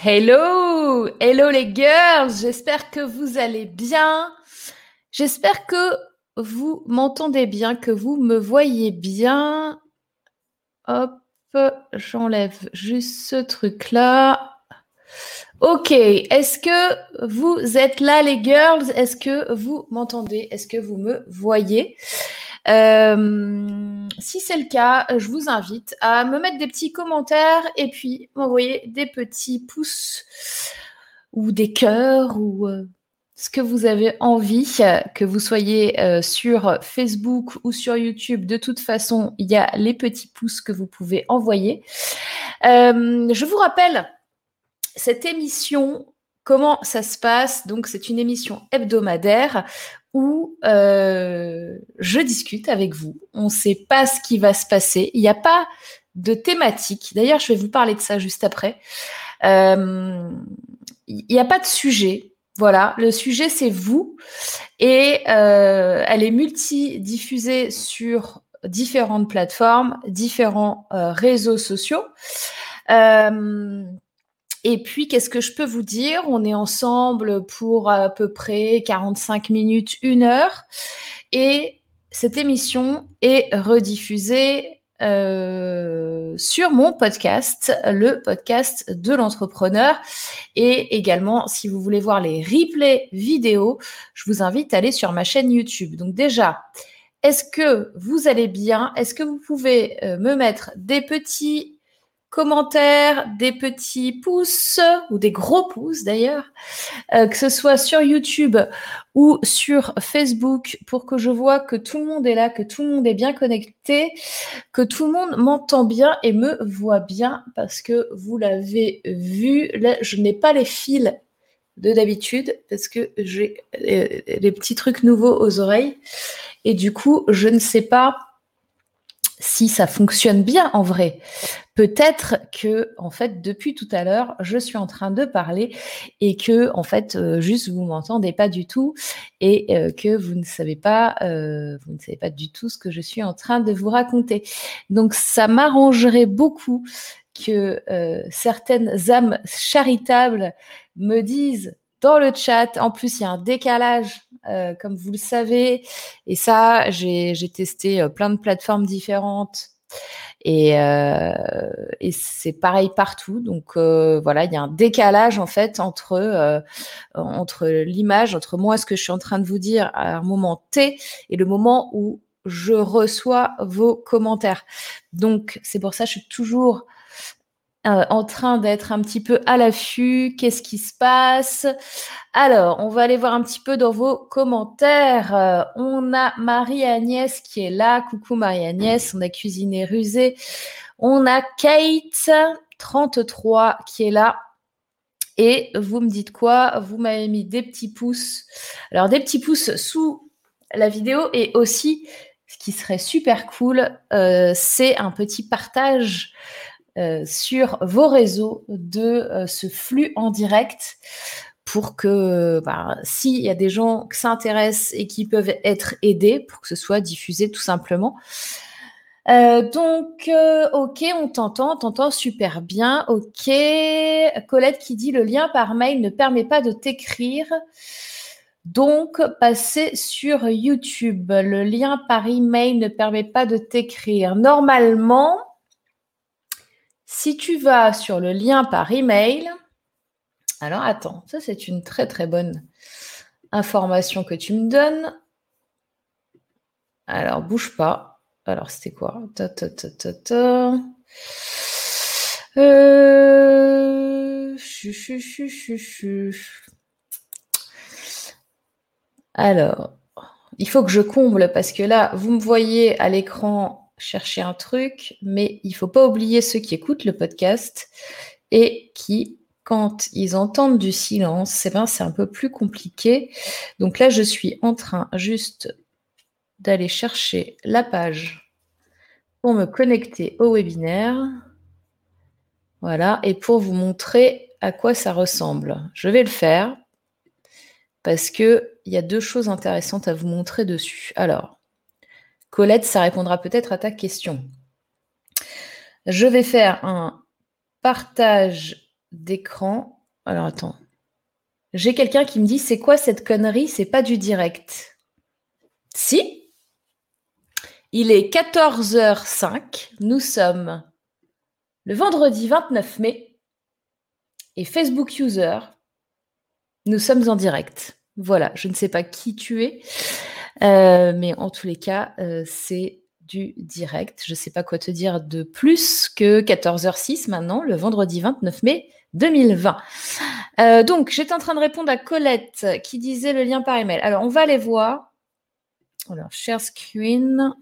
Hello, hello les girls, j'espère que vous allez bien. J'espère que vous m'entendez bien, que vous me voyez bien. Hop, j'enlève juste ce truc-là. Ok, est-ce que vous êtes là les girls? Est-ce que vous m'entendez? Est-ce que vous me voyez? Euh, si c'est le cas, je vous invite à me mettre des petits commentaires et puis m'envoyer des petits pouces ou des cœurs ou euh, ce que vous avez envie, que vous soyez euh, sur Facebook ou sur YouTube. De toute façon, il y a les petits pouces que vous pouvez envoyer. je vous rappelle cette émission comment ça se passe. Donc, c'est une émission hebdomadaire où euh, je discute avec vous. On ne sait pas ce qui va se passer. Il n'y a pas de thématique. D'ailleurs, je vais vous parler de ça juste après. Euh, il n'y a pas de sujet. Voilà, le sujet c'est vous et euh, elle est multi-diffusée sur différentes plateformes, différents réseaux sociaux. Et puis, qu'est-ce que je peux vous dire? On est ensemble pour à peu près 45 minutes, une heure. Et cette émission est rediffusée euh, sur mon podcast, le podcast de l'entrepreneur. Et également, si vous voulez voir les replays vidéo, je vous invite à aller sur ma chaîne YouTube. Donc déjà, est-ce que vous allez bien? Est-ce que vous pouvez euh, me mettre des petits commentaires, des petits pouces ou des gros pouces d'ailleurs, euh, que ce soit sur YouTube ou sur Facebook pour que je vois que tout le monde est là, que tout le monde est bien connecté, que tout le monde m'entend bien et me voit bien parce que vous l'avez vu, là je n'ai pas les fils de d'habitude parce que j'ai les euh, petits trucs nouveaux aux oreilles. Et du coup je ne sais pas si ça fonctionne bien en vrai. Peut-être que, en fait, depuis tout à l'heure, je suis en train de parler et que, en fait, euh, juste vous m'entendez pas du tout et euh, que vous ne savez pas, euh, vous ne savez pas du tout ce que je suis en train de vous raconter. Donc, ça m'arrangerait beaucoup que certaines âmes charitables me disent dans le chat. En plus, il y a un décalage, euh, comme vous le savez. Et ça, j'ai testé euh, plein de plateformes différentes. Et, euh, et c'est pareil partout. Donc voilà, il y a un décalage en fait entre entre l'image, entre moi ce que je suis en train de vous dire à un moment T et le moment où je reçois vos commentaires. Donc c'est pour ça que je suis toujours euh, en train d'être un petit peu à l'affût. Qu'est-ce qui se passe? Alors, on va aller voir un petit peu dans vos commentaires. Euh, on a Marie-Agnès qui est là. Coucou Marie-Agnès, on a Cuisiné Rusé. On a Kate, 33, qui est là. Et vous me dites quoi? Vous m'avez mis des petits pouces. Alors, des petits pouces sous la vidéo et aussi, ce qui serait super cool, euh, c'est un petit partage euh, sur vos réseaux de euh, ce flux en direct pour que bah, s'il y a des gens qui s'intéressent et qui peuvent être aidés, pour que ce soit diffusé tout simplement. Euh, donc, ok, on t'entend, on t'entend super bien. Ok, Colette qui dit le lien par mail ne permet pas de t'écrire. Donc, passer sur YouTube. Le lien par email ne permet pas de t'écrire. Normalement, si tu vas sur le lien par email, alors attends, ça c'est une très très bonne information que tu me donnes. Alors bouge pas. Alors c'était quoi? Ta, ta, ta, euh, Alors, il faut que je comble parce que là, vous me voyez à l'écran chercher un truc, mais il faut pas oublier ceux qui écoutent le podcast et qui, quand ils entendent du silence, eh ben, c'est un peu plus compliqué. Donc là, je suis en train juste d'aller chercher la page pour me connecter au webinaire. Voilà, et pour vous montrer à quoi ça ressemble. Je vais le faire parce qu'il y a deux choses intéressantes à vous montrer dessus. Alors, Colette, ça répondra peut-être à ta question. Je vais faire un partage d'écran. Alors attends. J'ai quelqu'un qui me dit c'est quoi cette connerie? C'est pas du direct. Si. Il est 14h05. Nous sommes le vendredi 29 mai. Et Facebook User, nous sommes en direct. Voilà, je ne sais pas qui tu es, euh, mais en tous les cas, euh, c'est du direct. Je ne sais pas quoi te dire de plus que 14h06 maintenant, le vendredi 29 mai 2020. Euh, donc, j'étais en train de répondre à Colette qui disait le lien par email. Alors, on va aller voir. Alors, share screen.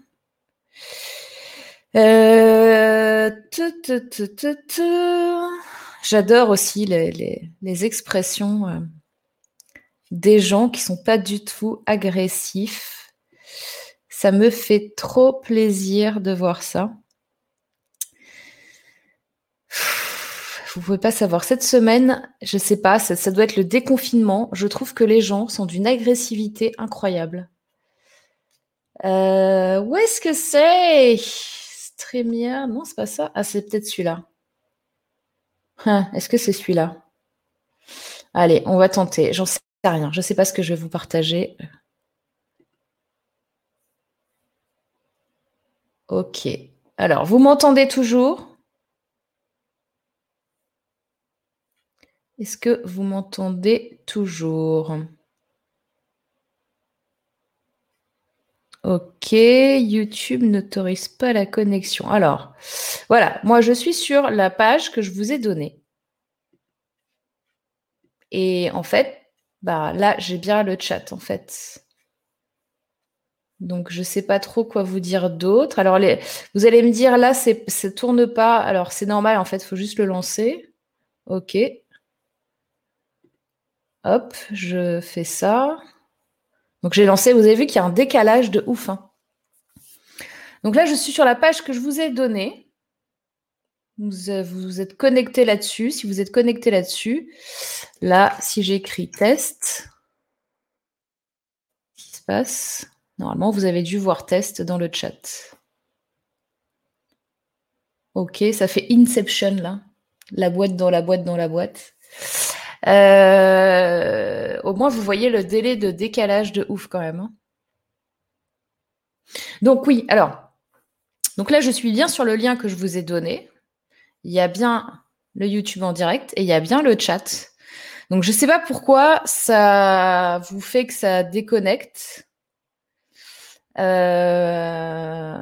J'adore aussi les, expressions euh, des gens qui sont pas du tout agressifs. Ça me fait trop plaisir de voir ça. Vous pouvez pas savoir. Cette semaine, je sais pas, ça, doit être le déconfinement. Je trouve que les gens sont d'une agressivité incroyable. Euh, où est-ce que c'est? Streamia? Non, c'est pas ça. Ah, c'est peut-être celui-là. Hein, est-ce que c'est celui-là? Allez, on va tenter. J'en sais rien. Je ne sais pas ce que je vais vous partager. Ok. Alors, vous m'entendez toujours? Est-ce que vous m'entendez toujours? Ok, YouTube n'autorise pas la connexion. Alors, voilà, moi je suis sur la page que je vous ai donnée. Et en fait, bah là, j'ai bien le chat en fait. Donc, je ne sais pas trop quoi vous dire d'autre. Alors, vous allez me dire là, ça ne tourne pas. Alors, c'est normal, en fait, il faut juste le lancer. OK. Hop, je fais ça. Donc j'ai lancé, vous avez vu qu'il y a un décalage de ouf. Hein. Donc là, je suis sur la page que je vous ai donnée. Vous, euh, vous êtes connecté là-dessus. Si vous êtes connecté là-dessus, là, si j'écris test, qu'est-ce qui se passe Normalement, vous avez dû voir test dans le chat. Ok, ça fait Inception là. La boîte dans la boîte dans la boîte. Euh, au moins, vous voyez le délai de décalage de ouf quand même. Hein. Donc oui, alors, donc là, je suis bien sur le lien que je vous ai donné. Il y a bien le YouTube en direct et il y a bien le chat. Donc je ne sais pas pourquoi ça vous fait que ça déconnecte. Euh,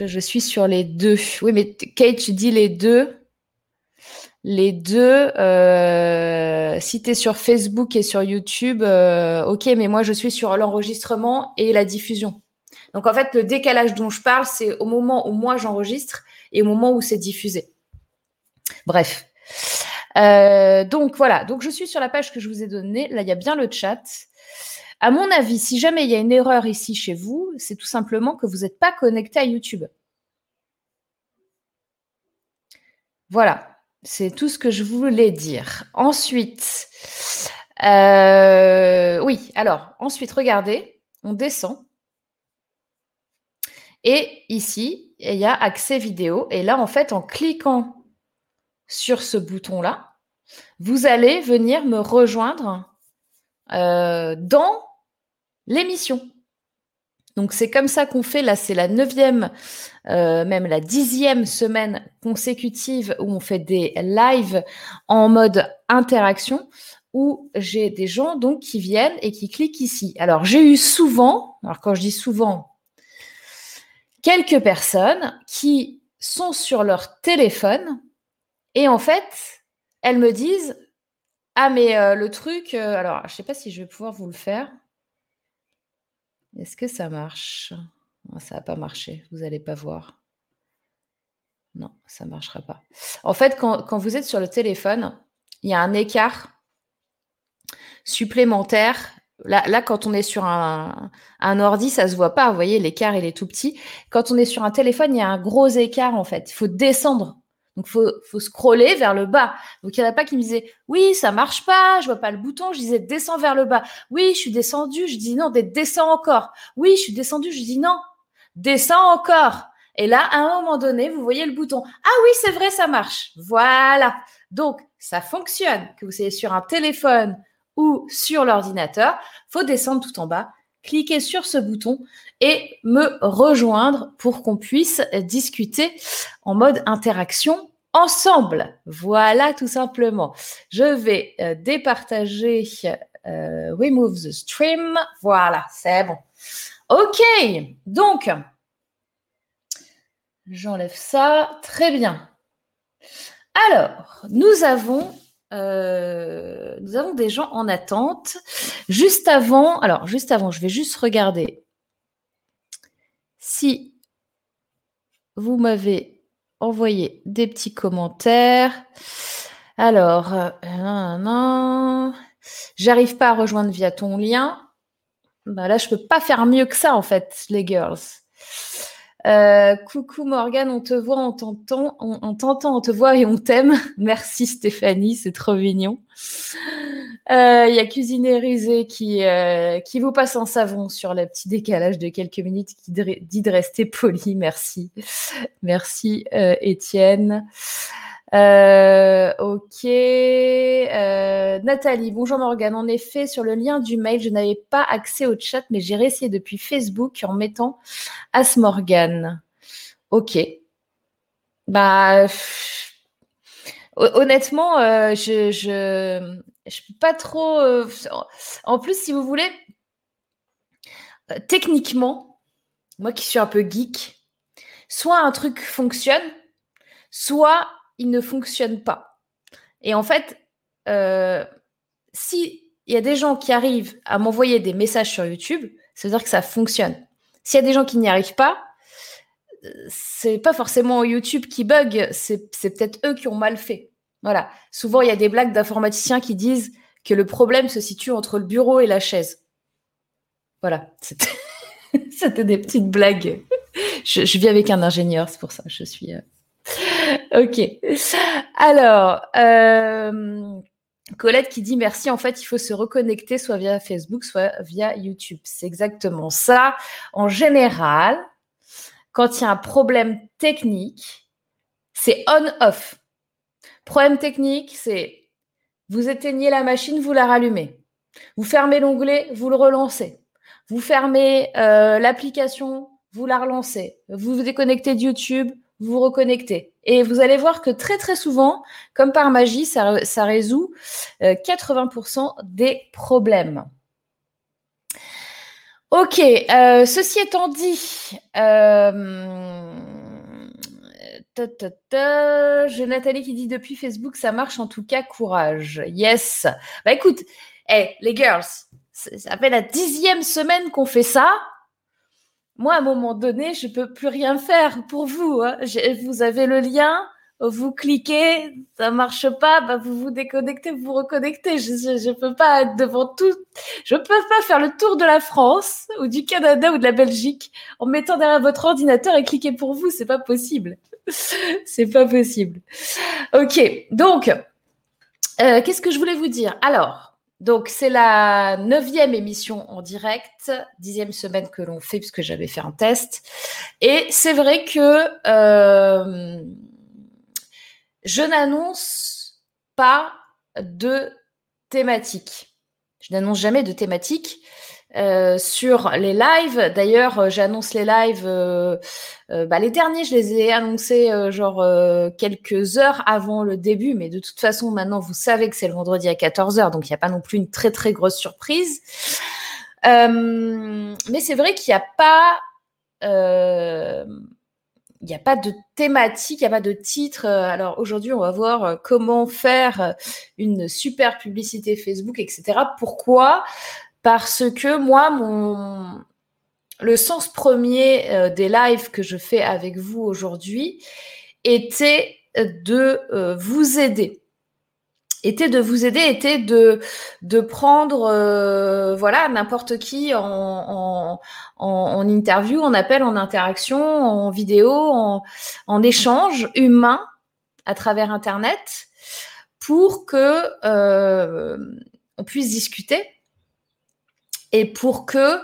je suis sur les deux. Oui, mais Kate, tu dis les deux. Les deux, euh, si tu es sur Facebook et sur YouTube, euh, ok, mais moi je suis sur l'enregistrement et la diffusion. Donc en fait, le décalage dont je parle, c'est au moment où moi j'enregistre et au moment où c'est diffusé. Bref. Euh, donc voilà, donc je suis sur la page que je vous ai donnée. Là, il y a bien le chat. À mon avis, si jamais il y a une erreur ici chez vous, c'est tout simplement que vous n'êtes pas connecté à YouTube. Voilà. C'est tout ce que je voulais dire. Ensuite, euh, oui, alors, ensuite, regardez, on descend. Et ici, il y a accès vidéo. Et là, en fait, en cliquant sur ce bouton-là, vous allez venir me rejoindre euh, dans l'émission. Donc c'est comme ça qu'on fait. Là, c'est la neuvième, euh, même la dixième semaine consécutive où on fait des lives en mode interaction, où j'ai des gens donc qui viennent et qui cliquent ici. Alors j'ai eu souvent, alors quand je dis souvent, quelques personnes qui sont sur leur téléphone et en fait elles me disent ah mais euh, le truc, euh, alors je sais pas si je vais pouvoir vous le faire. Est-ce que ça marche? Ça va pas marcher, vous n'allez pas voir. Non, ça ne marchera pas. En fait, quand, vous êtes sur le téléphone, il y a un écart supplémentaire. Là, quand on est sur un, ordi, ça se voit pas. Vous voyez, l'écart, il est tout petit. Quand on est sur un téléphone, il y a un gros écart, en fait. Il faut descendre donc, faut, faut scroller vers le bas. Donc, il n'y en a pas qui me disaient, oui, ça marche pas, je vois pas le bouton. Je disais, descends vers le bas. Oui, je suis descendu. Je dis non, descends encore. Oui, je suis descendu. Je dis non, descends encore. Et là, à un moment donné, vous voyez le bouton. Ah oui, c'est vrai, ça marche. Voilà. Donc, ça fonctionne. Que vous soyez sur un téléphone ou sur l'ordinateur, faut descendre tout en bas, cliquer sur ce bouton et me rejoindre pour qu'on puisse discuter en mode interaction ensemble. Voilà tout simplement. Je vais euh, départager euh, Remove the Stream. Voilà, c'est bon. OK, donc, j'enlève ça. Très bien. Alors, nous avons, euh, nous avons des gens en attente. Juste avant, alors, juste avant, je vais juste regarder si vous m'avez envoyé des petits commentaires. Alors, euh, j'arrive pas à rejoindre via ton lien. Bah là, je peux pas faire mieux que ça, en fait, les girls. Euh, coucou Morgane, on te voit, on t'entend, on, t'entend, on te voit et on t'aime. Merci Stéphanie, c'est trop mignon. Euh, il y a Cuisinier qui, euh, qui vous passe en savon sur le petit décalage de quelques minutes, qui dit de rester poli. Merci. Merci Étienne. Euh, ok. Euh, Nathalie, bonjour Morgane. En effet, sur le lien du mail, je n'avais pas accès au chat, mais j'ai réessayé depuis Facebook en mettant As Morgane. Ok. Bah, honnêtement, euh, je, je, je peux pas trop. en plus, si vous voulez, techniquement, moi qui suis un peu geek, soit un truc fonctionne, soit il ne fonctionne pas. Et en fait, euh, si il y a des gens qui arrivent à m'envoyer des messages sur YouTube, ça veut dire que ça fonctionne. S'il y a des gens qui n'y arrivent pas, c'est pas forcément YouTube qui bug, c'est peut-être eux qui ont mal fait. Voilà. Souvent, il y a des blagues d'informaticiens qui disent que le problème se situe entre le bureau et la chaise. Voilà. C'était des petites blagues. Je, vis avec un ingénieur, c'est pour ça. Je suis. Euh, ok. Alors, euh, Colette qui dit merci. En fait, il faut se reconnecter soit via Facebook, soit via YouTube. C'est exactement ça. En général, quand il y a un problème technique, c'est on-off. Problème technique, c'est vous éteignez la machine, vous la rallumez. Vous fermez l'onglet, vous le relancez. Vous fermez euh, l'application, vous la relancez. Vous vous déconnectez de YouTube, vous reconnectez. Et vous allez voir que très très souvent, comme par magie, ça, résout 80% euh, des problèmes. Ok, euh, ceci étant dit, euh, j'ai Nathalie qui dit depuis Facebook, ça marche en tout cas, courage. Yes. Bah écoute, hey, les girls, ça fait la dixième semaine qu'on fait ça moi, à un moment donné, je peux plus rien faire pour vous. Hein. Vous avez le lien, vous cliquez, ça marche pas, bah vous vous déconnectez, vous vous reconnectez. Je, je, peux pas être devant tout. Je peux pas faire le tour de la France ou du Canada ou de la Belgique en mettant derrière votre ordinateur et cliquer pour vous. C'est pas possible. C'est pas possible. Ok. Donc, euh, qu'est-ce que je voulais vous dire? Alors, donc, c'est la neuvième émission en direct, dixième semaine que l'on fait, puisque j'avais fait un test. Et c'est vrai que euh, je n'annonce pas de thématique. Je n'annonce jamais de thématique. Euh, sur les lives. D'ailleurs, euh, j'annonce les lives. Euh, bah, les derniers, je les ai annoncés genre quelques heures avant le début, mais de toute façon, maintenant, vous savez que c'est le vendredi à 14h, donc il n'y a pas non plus une très très grosse surprise. mais c'est vrai qu'il n'y a pas il n'y a pas de thématique, il n'y a pas de titre. Alors aujourd'hui, on va voir comment faire une super publicité Facebook, etc. Pourquoi? Parce que moi, mon, le sens premier euh, des lives que je fais avec vous aujourd'hui était de euh, vous aider. Était de vous aider, était de, de prendre euh, voilà n'importe qui en, en, interview, en appel, en interaction, en vidéo, en, en échange humain à travers Internet pour que on puisse discuter et pour que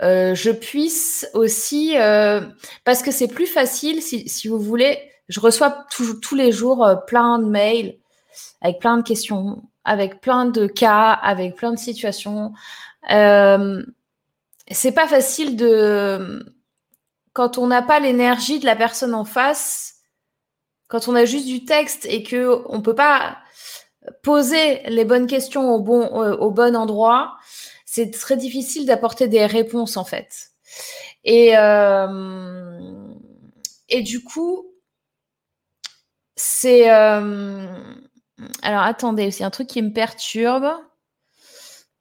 euh, je puisse aussi, euh, parce que c'est plus facile, si, si, vous voulez, je reçois tous les jours euh, plein de mails avec plein de questions, avec plein de cas, avec plein de situations. Euh, c'est pas facile de, quand on n'a pas l'énergie de la personne en face, quand on a juste du texte et que on peut pas poser les bonnes questions au bon, au bon endroit, c'est très difficile d'apporter des réponses en fait. Et, euh, et du coup, c'est... Euh, alors attendez, c'est un truc qui me perturbe.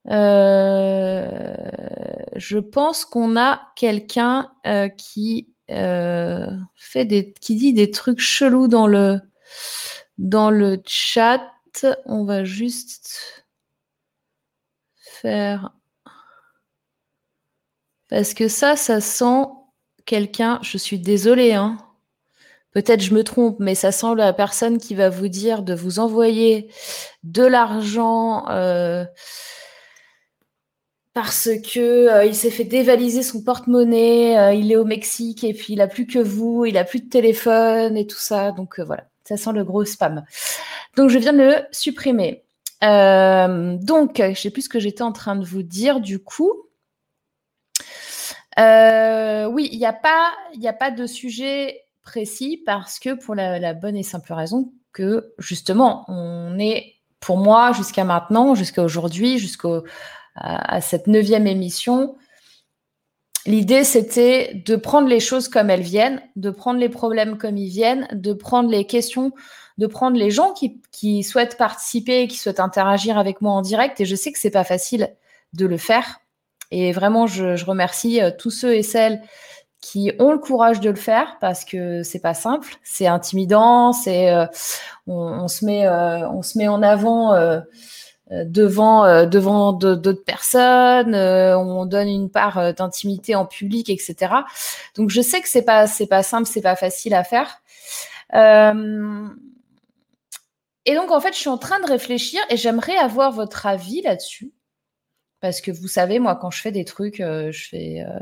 Euh, je pense qu'on a quelqu'un qui fait des, qui dit des trucs chelous dans le dans le chat. On va juste parce que ça, ça sent quelqu'un, je suis désolée, hein. peut-être je me trompe, mais ça sent la personne qui va vous dire de vous envoyer de l'argent euh, parce que euh, il s'est fait dévaliser son porte-monnaie, euh, il est au Mexique et puis il a plus que vous, il a plus de téléphone et tout ça. Donc voilà, ça sent le gros spam. Donc je viens de le supprimer. Donc, je sais plus ce que j'étais en train de vous dire du coup. Euh, oui, il n'y a, pas, a pas de sujet précis parce que pour la, bonne et simple raison que justement, on est, pour moi, jusqu'à maintenant, jusqu'à aujourd'hui, jusqu'à cette neuvième émission, l'idée c'était de prendre les choses comme elles viennent, de prendre les problèmes comme ils viennent, de prendre les questions, de prendre les gens qui, qui souhaitent participer, qui souhaitent interagir avec moi en direct. Et je sais que c'est pas facile de le faire et vraiment, je, remercie euh, tous ceux et celles qui ont le courage de le faire parce que c'est pas simple, c'est intimidant, c'est euh, on, se met euh, on se met en avant devant devant d'autres personnes, on donne une part d'intimité en public, etc. Donc je sais que c'est pas c'est pas simple, c'est pas facile à faire. Et donc en fait, je suis en train de réfléchir et j'aimerais avoir votre avis là-dessus. Parce que vous savez, moi, quand je fais des trucs, euh, je fais. Euh,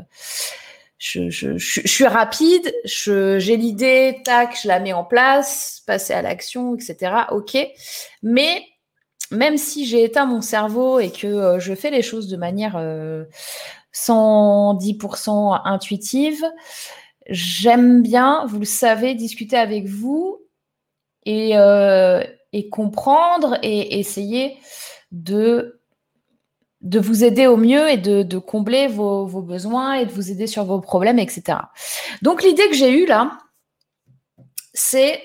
je, suis rapide, j'ai l'idée, tac, je la mets en place, passer à l'action, etc. Ok. Mais même si j'ai éteint mon cerveau et que euh, je fais les choses de manière 110% intuitive, j'aime bien, vous le savez, discuter avec vous et, et comprendre et essayer de vous aider au mieux et de, combler vos, besoins et de vous aider sur vos problèmes, etc. Donc l'idée que j'ai eue là, c'est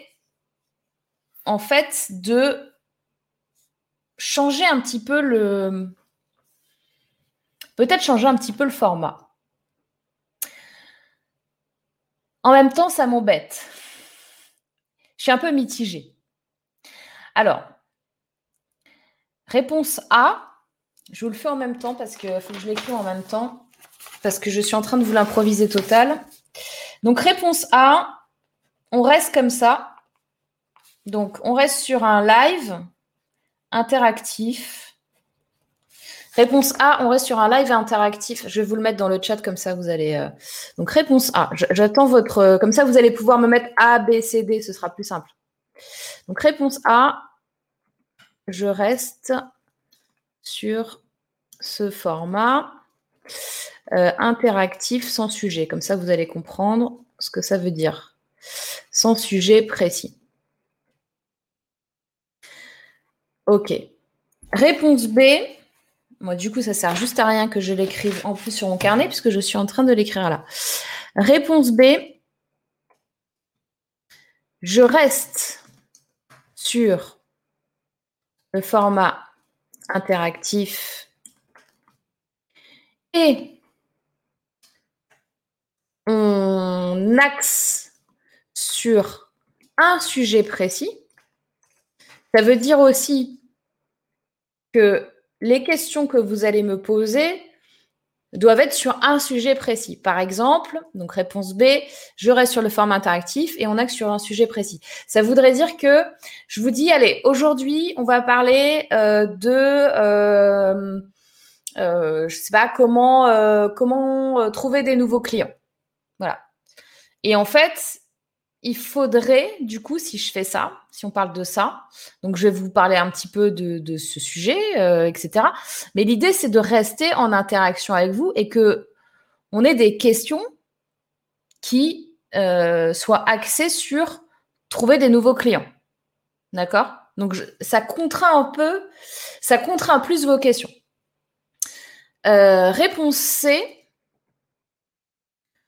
en fait de changer un petit peu le... Peut-être changer un petit peu le format. En même temps, ça m'embête. Je suis un peu mitigée. Alors, réponse A, je vous le fais en même temps parce qu'il faut que je l'écris en même temps. Parce que je suis en train de vous l'improviser total. Donc, réponse A, on reste comme ça. Donc, on reste sur un live interactif. Réponse A, on reste sur un live interactif. Je vais vous le mettre dans le chat comme ça, vous allez. Euh, donc, réponse A, j'attends votre. Euh, comme ça, vous allez pouvoir me mettre A, B, C, D, ce sera plus simple. Donc, réponse A, je reste sur ce format euh, interactif sans sujet. Comme ça, vous allez comprendre ce que ça veut dire. Sans sujet précis. OK. Réponse B. Moi, du coup, ça sert juste à rien que je l'écrive en plus sur mon carnet puisque je suis en train de l'écrire là. Réponse B. Je reste sur le format interactif. Et on axe sur un sujet précis, ça veut dire aussi que les questions que vous allez me poser doivent être sur un sujet précis. Par exemple, donc réponse B, je reste sur le format interactif et on axe sur un sujet précis. Ça voudrait dire que je vous dis, allez, aujourd'hui, on va parler euh, de... Euh, je ne sais pas comment, comment trouver des nouveaux clients. Voilà. Et en fait, il faudrait, du coup, si je fais ça, si on parle de ça, donc je vais vous parler un petit peu de, ce sujet, etc. Mais l'idée, c'est de rester en interaction avec vous et que on ait des questions qui soient axées sur trouver des nouveaux clients. D'accord? Donc, ça contraint un peu, ça contraint plus vos questions. Euh, réponse C.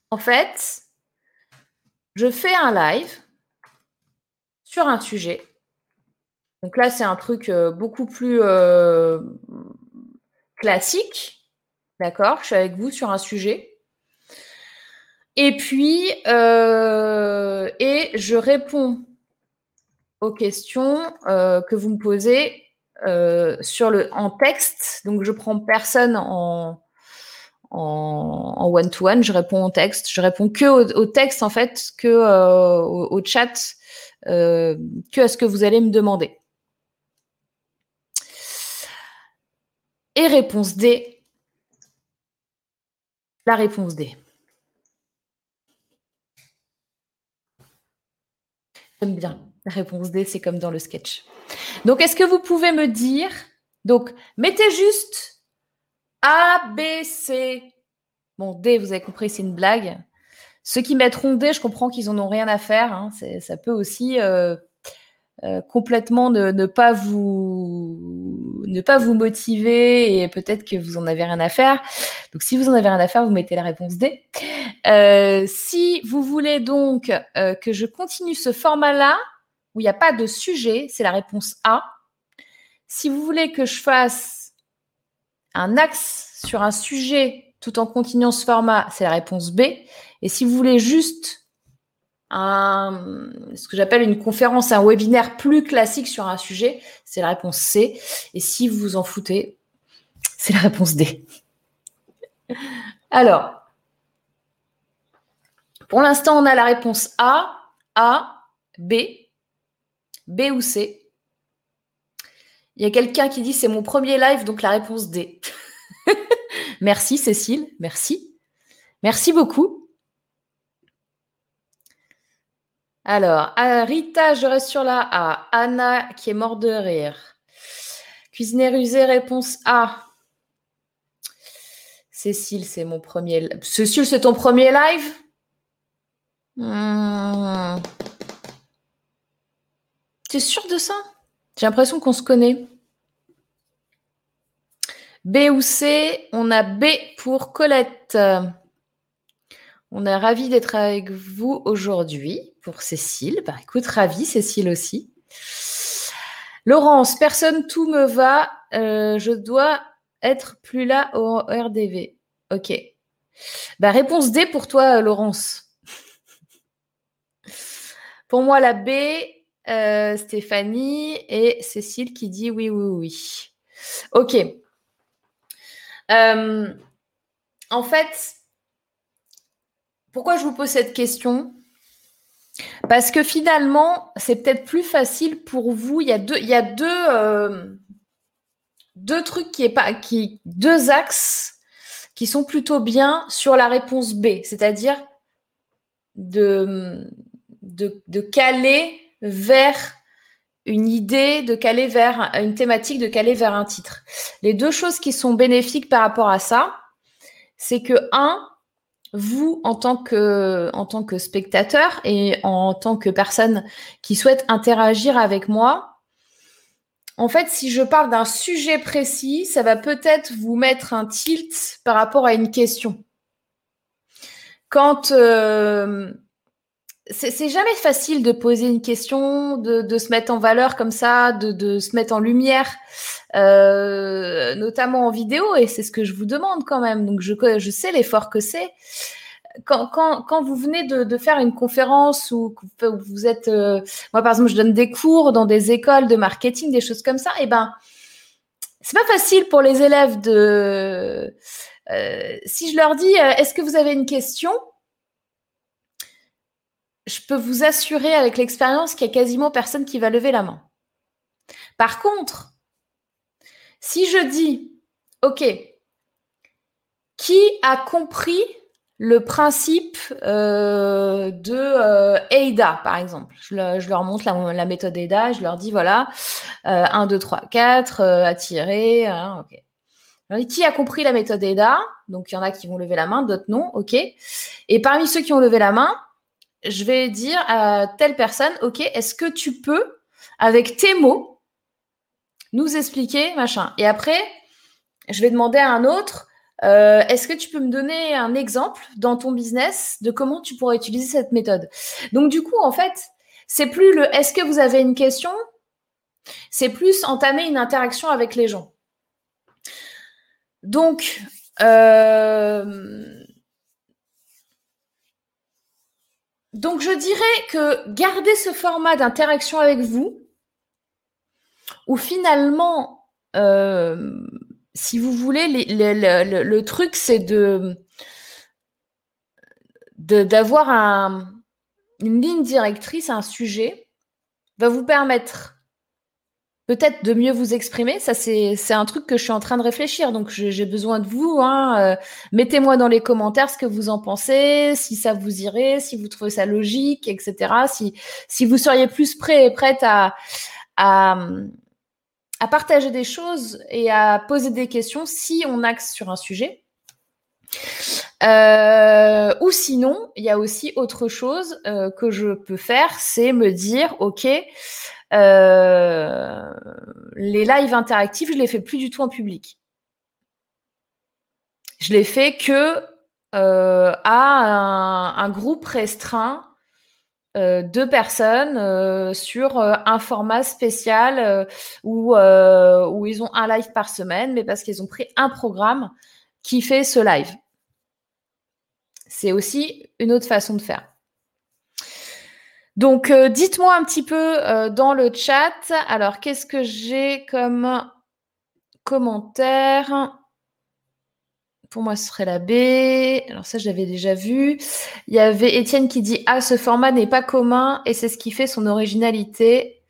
En fait, je fais un live sur un sujet. Donc là, c'est un truc euh, beaucoup plus euh, classique. D'accord? Je suis avec vous sur un sujet. Et puis, et je réponds aux questions que vous me posez euh, sur le, en texte. Donc, je prends personne en, en, one-to-one, je réponds en texte. Je réponds que au, texte, en fait, que euh, au, chat, euh, que à ce que vous allez me demander. Et réponse D. La réponse D. J'aime bien. La réponse D, c'est comme dans le sketch. Donc, est-ce que vous pouvez me dire, donc, mettez juste A, B, C. Bon, D, vous avez compris, c'est une blague. Ceux qui mettront D, je comprends qu'ils en ont rien à faire. Hein. Ça peut aussi euh, euh, complètement ne, pas vous, ne pas vous motiver et peut-être que vous en avez rien à faire. Donc, si vous en avez rien à faire, vous mettez la réponse D. Euh, si vous voulez donc que je continue ce format-là, où il n'y a pas de sujet, c'est la réponse A. Si vous voulez que je fasse un axe sur un sujet tout en continuant ce format, c'est la réponse B. Et si vous voulez juste un, ce que j'appelle une conférence, un webinaire plus classique sur un sujet, c'est la réponse C. Et si vous vous en foutez, c'est la réponse D. Alors, pour l'instant, on a la réponse A, A, B. B ou C Il y a quelqu'un qui dit c'est mon premier live, donc la réponse D. merci Cécile, merci. Merci beaucoup. Alors, Rita, je reste sur la A. Anna qui est morte de rire. Cuisinière usée, réponse A. Cécile, c'est mon premier. Cécile, c'est ton premier live? Hmm. Tu es sûr de ça? J'ai l'impression qu'on se connaît. B ou C On a B pour Colette. On est ravi d'être avec vous aujourd'hui pour Cécile. Bah, écoute, ravi Cécile aussi. Laurence, personne, tout me va. Euh, je dois être plus là au RDV. Ok. Bah, réponse D pour toi, Laurence. pour moi, la B, euh, Stéphanie et Cécile qui dit oui, oui, oui. Ok. Euh, en fait, pourquoi je vous pose cette question? Parce que finalement, c'est peut-être plus facile pour vous. Il y a euh, deux trucs qui est pas, qui, deux axes qui sont plutôt bien sur la réponse B, c'est-à-dire de, de caler vers une idée, de caler vers une thématique, de caler vers un titre. Les deux choses qui sont bénéfiques par rapport à ça, c'est que, un, vous, en tant que, en spectateur et en tant que personne qui souhaite interagir avec moi, en fait, si je parle d'un sujet précis, ça va peut-être vous mettre un tilt par rapport à une question. Quand, euh, c'est jamais facile de poser une question, de, se mettre en valeur comme ça, de, se mettre en lumière, euh, notamment en vidéo, et c'est ce que je vous demande quand même. Donc je, sais l'effort que c'est. Quand, vous venez de, faire une conférence ou que vous êtes, euh, moi par exemple, je donne des cours dans des écoles de marketing, des choses comme ça, et ben c'est pas facile pour les élèves de. Euh, si je leur dis, est-ce que vous avez une question je peux vous assurer avec l'expérience qu'il y a quasiment personne qui va lever la main. Par contre, si je dis, OK, qui a compris le principe euh, de euh, par exemple? Je, leur montre la, méthode AIDA, je leur dis, voilà, 1, 2, 3, 4, attirer, ok. dis, qui a compris la méthode AIDA Donc, il y en a qui vont lever la main, d'autres non, ok. Et parmi ceux qui ont levé la main, je vais dire à telle personne, ok, est-ce que tu peux, avec tes mots, nous expliquer, machin. Et après, je vais demander à un autre, euh, est-ce que tu peux me donner un exemple dans ton business de comment tu pourrais utiliser cette méthode? Donc du coup, en fait, c'est plus le est-ce que vous avez une question, c'est plus entamer une interaction avec les gens. Donc, euh, donc je dirais que garder ce format d'interaction avec vous, où finalement, euh, si vous voulez, le, truc, c'est de d'avoir une ligne directrice, un sujet, va vous permettre peut-être de mieux vous exprimer. Ça, c'est un truc que je suis en train de réfléchir. Donc, j'ai besoin de vous. Hein. Euh, mettez-moi dans les commentaires ce que vous en pensez, si ça vous irait, si vous trouvez ça logique, etc. Si, si vous seriez plus prêt et prête à, à, partager des choses et à poser des questions si on axe sur un sujet. Euh, ou sinon, il y a aussi autre chose euh, que je peux faire, c'est me dire, ok, euh, les lives interactifs, je les fais plus du tout en public. Je les fais que à un, groupe restreint euh, deux personnes euh, sur euh, un format spécial où ils ont un live par semaine, mais parce qu'ils ont pris un programme qui fait ce live. C'est aussi une autre façon de faire. Donc, dites-moi un petit peu dans le chat. Alors, qu'est-ce que j'ai comme commentaire? Pour moi, ce serait la B. Alors ça, j'avais déjà vu. Il y avait Étienne qui dit Ah, ce format n'est pas commun et c'est ce qui fait son originalité.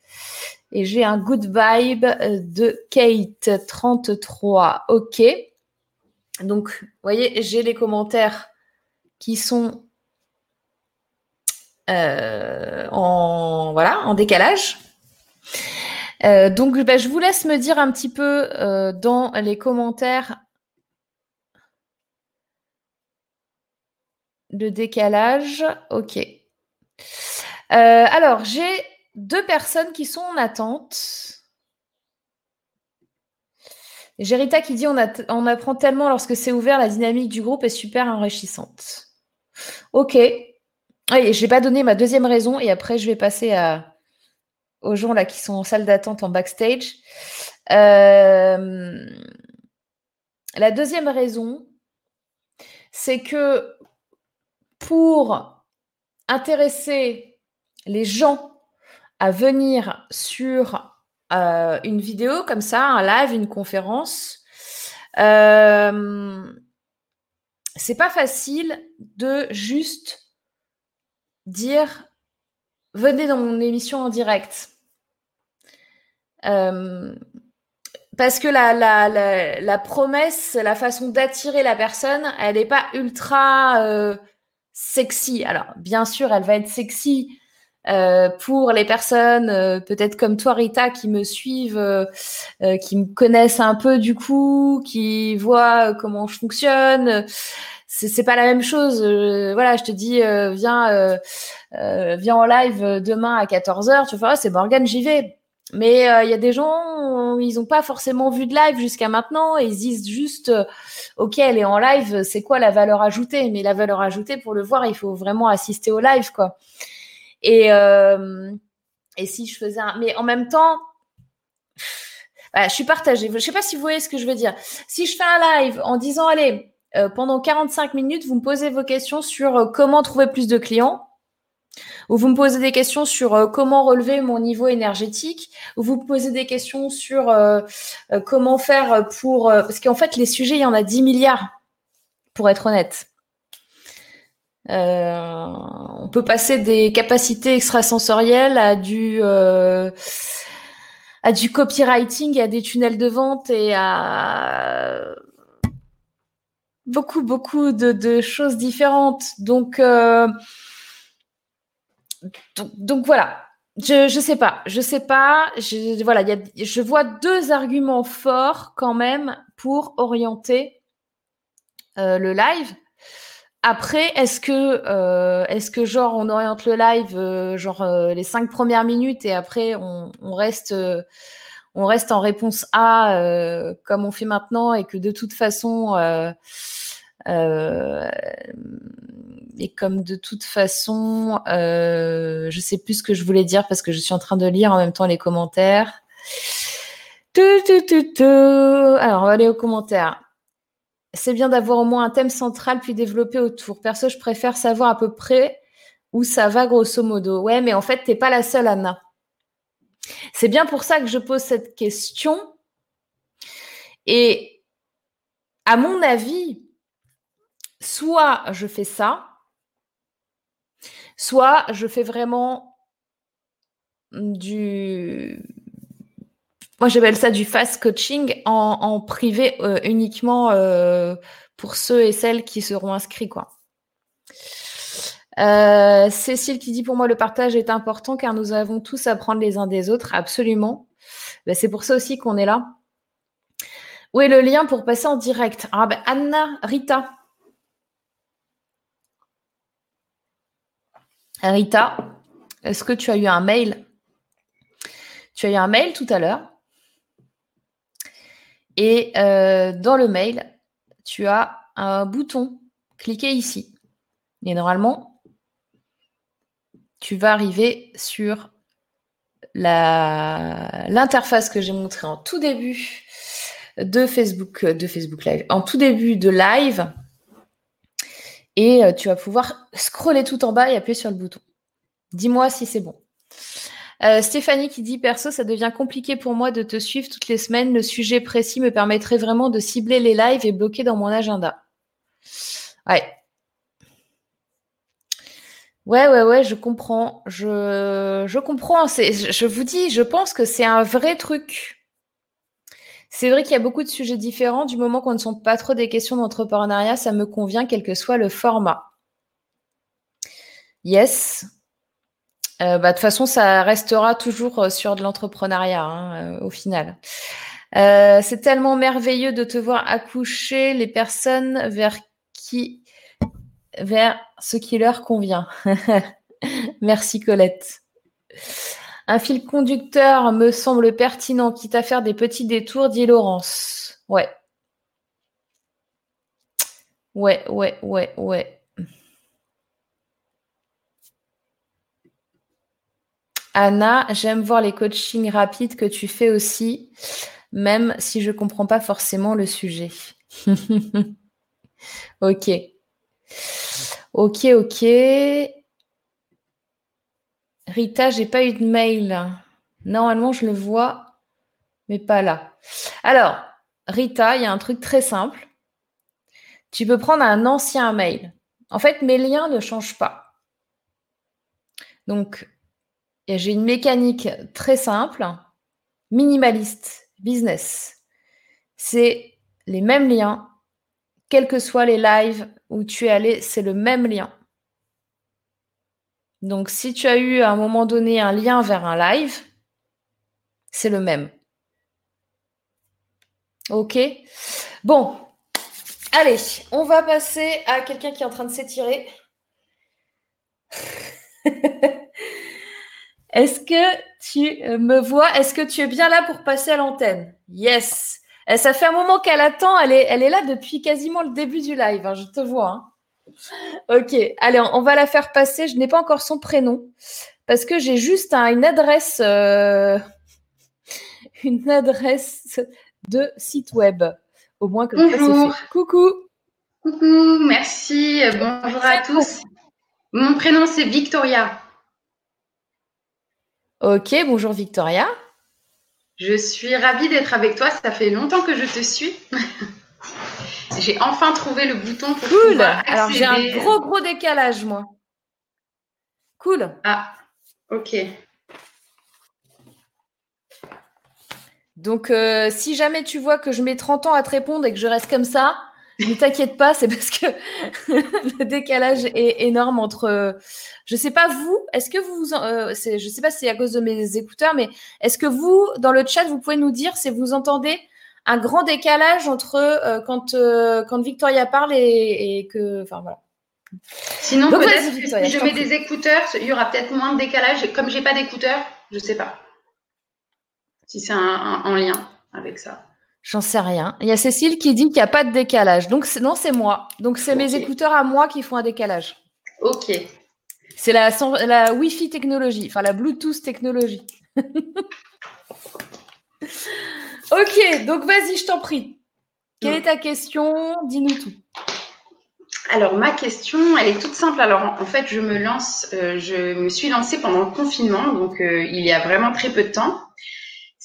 Et j'ai un good vibe de Kate 33. Ok. Donc, vous voyez, j'ai les commentaires qui sont euh, en voilà en décalage. Euh, donc, bah, je vous laisse me dire un petit peu euh, dans les commentaires Le décalage, ok. Alors, j'ai deux personnes qui sont en attente. J'ai Rita qui dit on, on, apprend tellement lorsque c'est ouvert, la dynamique du groupe est super enrichissante. Ok. Je n'ai pas donné ma deuxième raison et après je vais passer aux gens là qui sont en salle d'attente en backstage. Euh, la deuxième raison, c'est que pour intéresser les gens à venir sur euh, une vidéo comme ça, un live, une conférence, euh, c'est pas facile de juste dire venez dans mon émission en direct. Euh, parce que la, promesse, la façon d'attirer la personne, elle n'est pas ultra sexy. Alors, bien sûr, elle va être sexy euh, pour les personnes, euh, peut-être comme toi, Rita, qui me suivent, euh, qui me connaissent un peu du coup, qui voient comment je fonctionne. C'est pas la même chose. voilà, je te dis, viens, viens en live demain à 14h. Tu vois, c'est Morgane, j'y vais. Mais il y a des gens, ils n'ont pas forcément vu de live jusqu'à maintenant ils disent juste ok, elle est en live, c'est quoi la valeur ajoutée? Mais la valeur ajoutée, pour le voir, il faut vraiment assister au live, quoi. Et, euh, et si je faisais un... Mais en même temps, je suis partagée. Je ne sais pas si vous voyez ce que je veux dire. Si je fais un live en disant, allez, euh, pendant 45 minutes, vous me posez vos questions sur euh, comment trouver plus de clients, ou vous me posez des questions sur euh, comment relever mon niveau énergétique, ou vous me posez des questions sur comment faire pour... parce qu'en fait, les sujets, il y en a 10 milliards, pour être honnête. on peut passer des capacités extrasensorielles à du... à du copywriting, à des tunnels de vente et à beaucoup, beaucoup de, choses différentes. Donc, euh, donc, voilà. Je ne sais pas, je sais pas. Je, vois deux arguments forts quand même pour orienter euh, le live. Après, est-ce que, euh, est-ce que genre on oriente le live genre les cinq premières minutes et après on reste on reste en réponse A euh, comme on fait maintenant et que de toute façon euh, euh, et comme de toute façon je sais plus ce que je voulais dire parce que je suis en train de lire en même temps les commentaires. Alors on va aller aux commentaires. C'est bien d'avoir au moins un thème central puis développer autour. Perso, je préfère savoir à peu près où ça va grosso modo. Ouais, mais en fait, t'es pas la seule, Anna. C'est bien pour ça que je pose cette question. Et à mon avis, soit je fais ça, soit je fais vraiment du... Moi, j'appelle ça du fast coaching en, privé euh, uniquement euh, pour ceux et celles qui seront inscrits. quoi. Euh, Cécile qui dit pour moi le partage est important car nous avons tous à apprendre les uns des autres, absolument. Ben, c'est pour ça aussi qu'on est là. Où est le lien pour passer en direct? Ah, ben, Anna, Rita. Rita, est-ce que tu as eu un mail? Tu as eu un mail tout à l'heure. Et euh, dans le mail, tu as un bouton. Cliquez ici. Et normalement, tu vas arriver sur l'interface que j'ai montrée en tout début de Facebook, de Facebook Live, en tout début de live. Et euh, tu vas pouvoir scroller tout en bas et appuyer sur le bouton. Dis-moi si c'est bon. Euh, Stéphanie qui dit perso, ça devient compliqué pour moi de te suivre toutes les semaines. Le sujet précis me permettrait vraiment de cibler les lives et bloquer dans mon agenda. Ouais, Ouais, ouais, ouais, je comprends. Je, je comprends. Je vous dis, je pense que c'est un vrai truc. C'est vrai qu'il y a beaucoup de sujets différents. Du moment qu'on ne sont pas trop des questions d'entrepreneuriat, ça me convient, quel que soit le format. Yes. Euh, bah, de toute façon, ça restera toujours euh, sur de l'entrepreneuriat hein, euh, au final. c'est tellement merveilleux de te voir accoucher les personnes vers qui vers ce qui leur convient. Merci Colette. Un fil conducteur me semble pertinent, quitte à faire des petits détours, dit Laurence. Ouais. Ouais, ouais, ouais, ouais. Anna, j'aime voir les coachings rapides que tu fais aussi, même si je ne comprends pas forcément le sujet. ok. Ok, ok. Rita, j'ai pas eu de mail. Normalement, je le vois, mais pas là. Alors, Rita, il y a un truc très simple. Tu peux prendre un ancien mail. En fait, mes liens ne changent pas. Donc, j'ai une mécanique très simple, minimaliste, business. C'est les mêmes liens, quels que soient les lives, où tu es allé, c'est le même lien. Donc, si tu as eu à un moment donné un lien vers un live, c'est le même. OK Bon, allez, on va passer à quelqu'un qui est en train de s'étirer. Est-ce que tu me vois? Est-ce que tu es bien là pour passer à l'antenne? Yes. Eh, ça fait un moment qu'elle attend. Elle est, elle est là depuis quasiment le début du live. Hein, je te vois. Hein. Ok, allez, on, va la faire passer. Je n'ai pas encore son prénom parce que j'ai juste une adresse, euh, une adresse de site web. Au moins que Bonjour. Coucou. Coucou, merci. Bonjour à tous. Mon prénom c'est Victoria. Ok, bonjour Victoria. Je suis ravie d'être avec toi. Ça fait longtemps que je te suis. j'ai enfin trouvé le bouton pour cool. Alors j'ai un gros gros décalage moi. Cool. Ah, ok. Donc euh, si jamais tu vois que je mets 30 ans à te répondre et que je reste comme ça, Ne t'inquiète pas, c'est parce que le décalage est énorme entre. Je sais pas vous, est-ce que vous, euh, je sais pas si c'est à cause de mes écouteurs, mais est-ce que vous, dans le chat, vous pouvez nous dire si vous entendez un grand décalage entre euh, quand euh, quand Victoria parle et, que, enfin voilà. Sinon, peut-être si je mets des écouteurs, il y aura peut-être moins de décalage. Comme j'ai pas d'écouteurs, je sais pas si c'est en lien avec ça. J'en sais rien. Il y a Cécile qui dit qu'il n'y a pas de décalage. Donc, non, c'est moi. Donc, c'est mes écouteurs à moi qui font un décalage. Ok. C'est la, la Wi-Fi technologie, enfin la Bluetooth technologie. ok, donc vas-y, je t'en prie. Quelle est ta question? Dis-nous tout. Alors, ma question, elle est toute simple. Alors, en fait, je me lance, euh, je me suis lancée pendant le confinement, donc euh, il y a vraiment très peu de temps.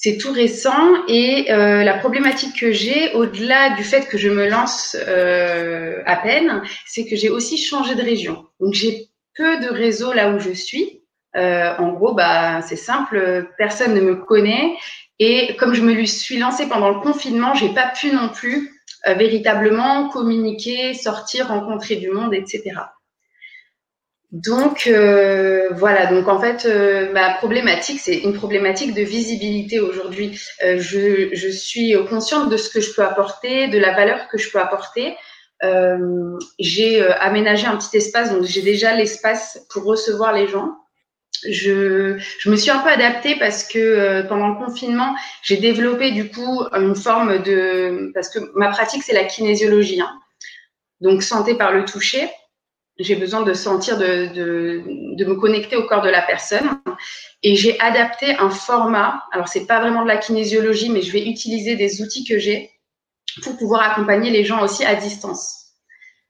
C'est tout récent et euh, la problématique que j'ai, au-delà du fait que je me lance euh, à peine, c'est que j'ai aussi changé de région. Donc j'ai peu de réseau là où je suis. Euh, en gros, bah c'est simple, personne ne me connaît et comme je me suis lancée pendant le confinement, j'ai pas pu non plus véritablement communiquer, sortir, rencontrer du monde, etc. Donc euh, voilà, donc en fait euh, ma problématique c'est une problématique de visibilité aujourd'hui. Euh, je, je, suis consciente de ce que je peux apporter, de la valeur que je peux apporter. j'ai aménagé un petit espace, donc j'ai déjà l'espace pour recevoir les gens. Je, je, me suis un peu adaptée parce que pendant le confinement, j'ai développé du coup une forme de parce que ma pratique c'est la kinésiologie, hein, donc santé par le toucher j'ai besoin de sentir, de, de, de, me connecter au corps de la personne. Et j'ai adapté un format. Alors, c'est pas vraiment de la kinésiologie, mais je vais utiliser des outils que j'ai pour pouvoir accompagner les gens aussi à distance.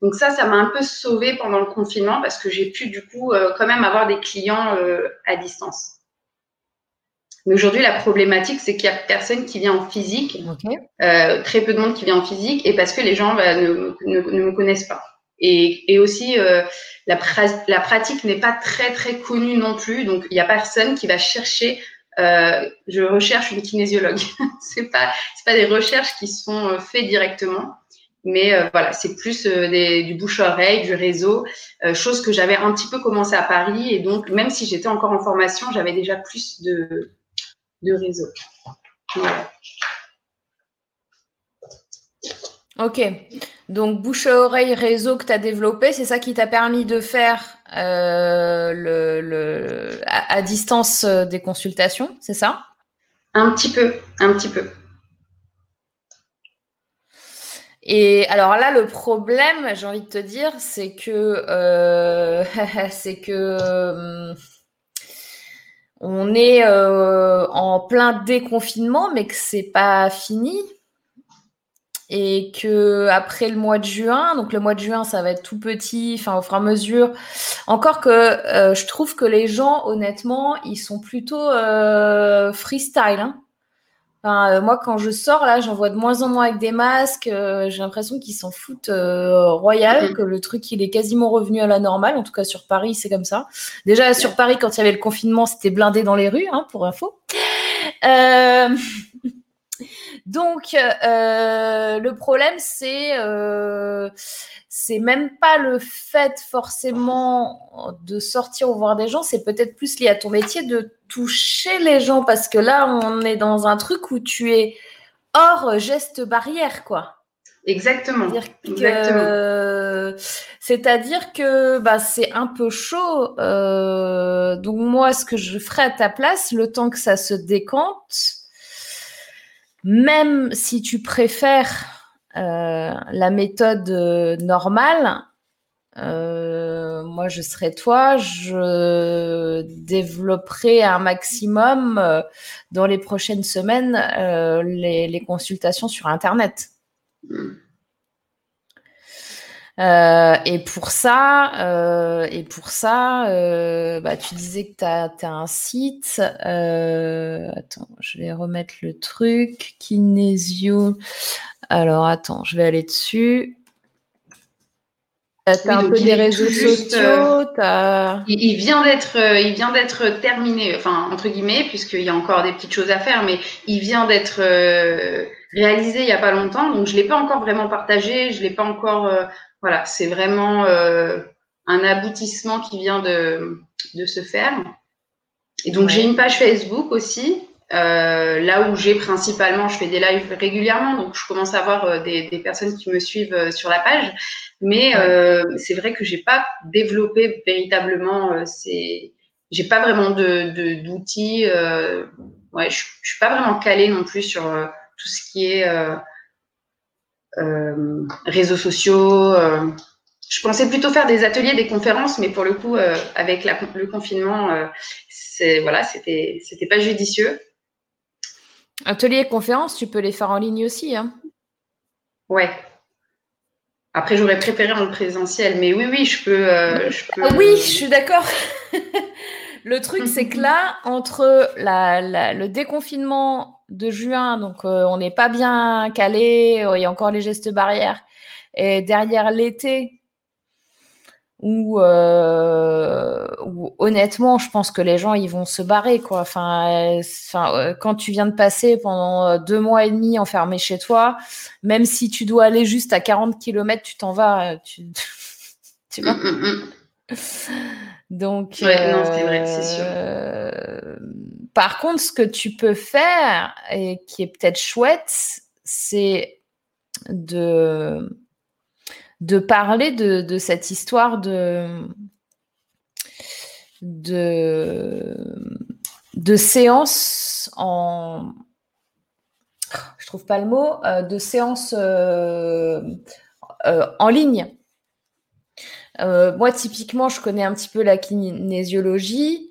Donc ça, ça m'a un peu sauvée pendant le confinement parce que j'ai pu du coup euh, quand même avoir des clients euh, à distance. Mais aujourd'hui, la problématique, c'est qu'il y a personne qui vient en physique, euh, très peu de monde qui vient en physique, et parce que les gens bah, ne, ne, ne me connaissent pas. Et, aussi, euh, la, pratique n'est pas très, très connue non plus. Donc, il n'y a personne qui va chercher. Euh, je recherche une kinésiologue. c'est pas, c'est pas des recherches qui sont euh, faites directement, mais voilà, c'est plus du bouche-oreille, du réseau, chose que j'avais un petit peu commencé à Paris. Et donc, même si j'étais encore en formation, j'avais déjà plus de, de réseau. Voilà. Ok. Donc, bouche à oreille réseau que tu as développé, c'est ça qui t'a permis de faire euh, le, à, distance euh, des consultations, c'est ça? Un petit peu, un petit peu. Et alors là, le problème, j'ai envie de te dire, c'est que euh, c'est que on est en plein déconfinement, mais que c'est pas fini et que après le mois de juin, donc le mois de juin, ça va être tout petit, enfin au fur et à mesure. Encore que euh, je trouve que les gens, honnêtement, ils sont plutôt euh, freestyle. Hein. Enfin, euh, moi, quand je sors là, j'en vois de moins en moins avec des masques. J'ai l'impression qu'ils s'en foutent royal, que le truc il est quasiment revenu à la normale. En tout cas sur Paris, c'est comme ça. Déjà sur Paris, quand il y avait le confinement, c'était blindé dans les rues, hein, pour info. Euh... Donc, euh, le problème, c'est euh, c'est même pas le fait forcément de sortir ou voir des gens, c'est peut-être plus lié à ton métier de toucher les gens parce que là, on est dans un truc où tu es hors geste barrière, quoi. Exactement. C'est-à-dire que, bah, c'est un peu chaud. Euh, donc moi, ce que je ferais à ta place, le temps que ça se décante, même si tu préfères euh, la méthode euh, normale, euh, moi je serais toi, je développerai un maximum dans les prochaines semaines les, consultations sur Internet. Hmm. Euh, et pour ça, euh, et pour ça, euh, bah, tu disais que tu as, un site. attends, je vais remettre le truc. Kinésio. Alors, attends, je vais aller dessus. Tu as un peu des réseaux sociaux. Il, vient d'être, il vient d'être terminé, enfin entre guillemets, puisqu'il y a encore des petites choses à faire, mais il vient d'être réalisé il n'y a pas longtemps, donc je l'ai pas encore vraiment partagé, je l'ai pas encore, voilà, c'est vraiment un aboutissement qui vient de, de se faire. Et donc j'ai une page Facebook aussi, euh, là où j'ai principalement, je fais des lives régulièrement, donc je commence à avoir euh, des, des, personnes qui me suivent euh, sur la page. Mais euh, c'est vrai que j'ai pas développé véritablement. Euh, c'est, j'ai pas vraiment de d'outils. ouais, je, je suis pas vraiment calée non plus sur tout ce qui est réseaux sociaux. je pensais plutôt faire des ateliers, des conférences, mais pour le coup, avec la, le confinement, c'est voilà, c'était c'était pas judicieux. Atelier et conférences, tu peux les faire en ligne aussi. Hein. Ouais. Après, j'aurais préféré en présentiel, mais oui, oui, je peux. Euh, ah oui, je suis d'accord. le truc, c'est que là, entre la, le déconfinement de juin, donc euh, on n'est pas bien calé, il y a encore les gestes barrières, et derrière l'été, euh, où, honnêtement, je pense que les gens ils vont se barrer quoi. Enfin, euh, quand tu viens de passer pendant euh, deux mois et demi enfermé chez toi, même si tu dois aller juste à 40 km, tu t'en vas. Tu, tu vois. Mm, mm, mm. Donc, ouais, non, c'est vrai, c'est sûr. Par contre, ce que tu peux faire et qui est peut-être chouette, c'est de parler de, cette histoire de, de, de séance en. Je trouve pas le mot, euh, de séance euh, euh, en ligne. moi, typiquement, je connais un petit peu la kinésiologie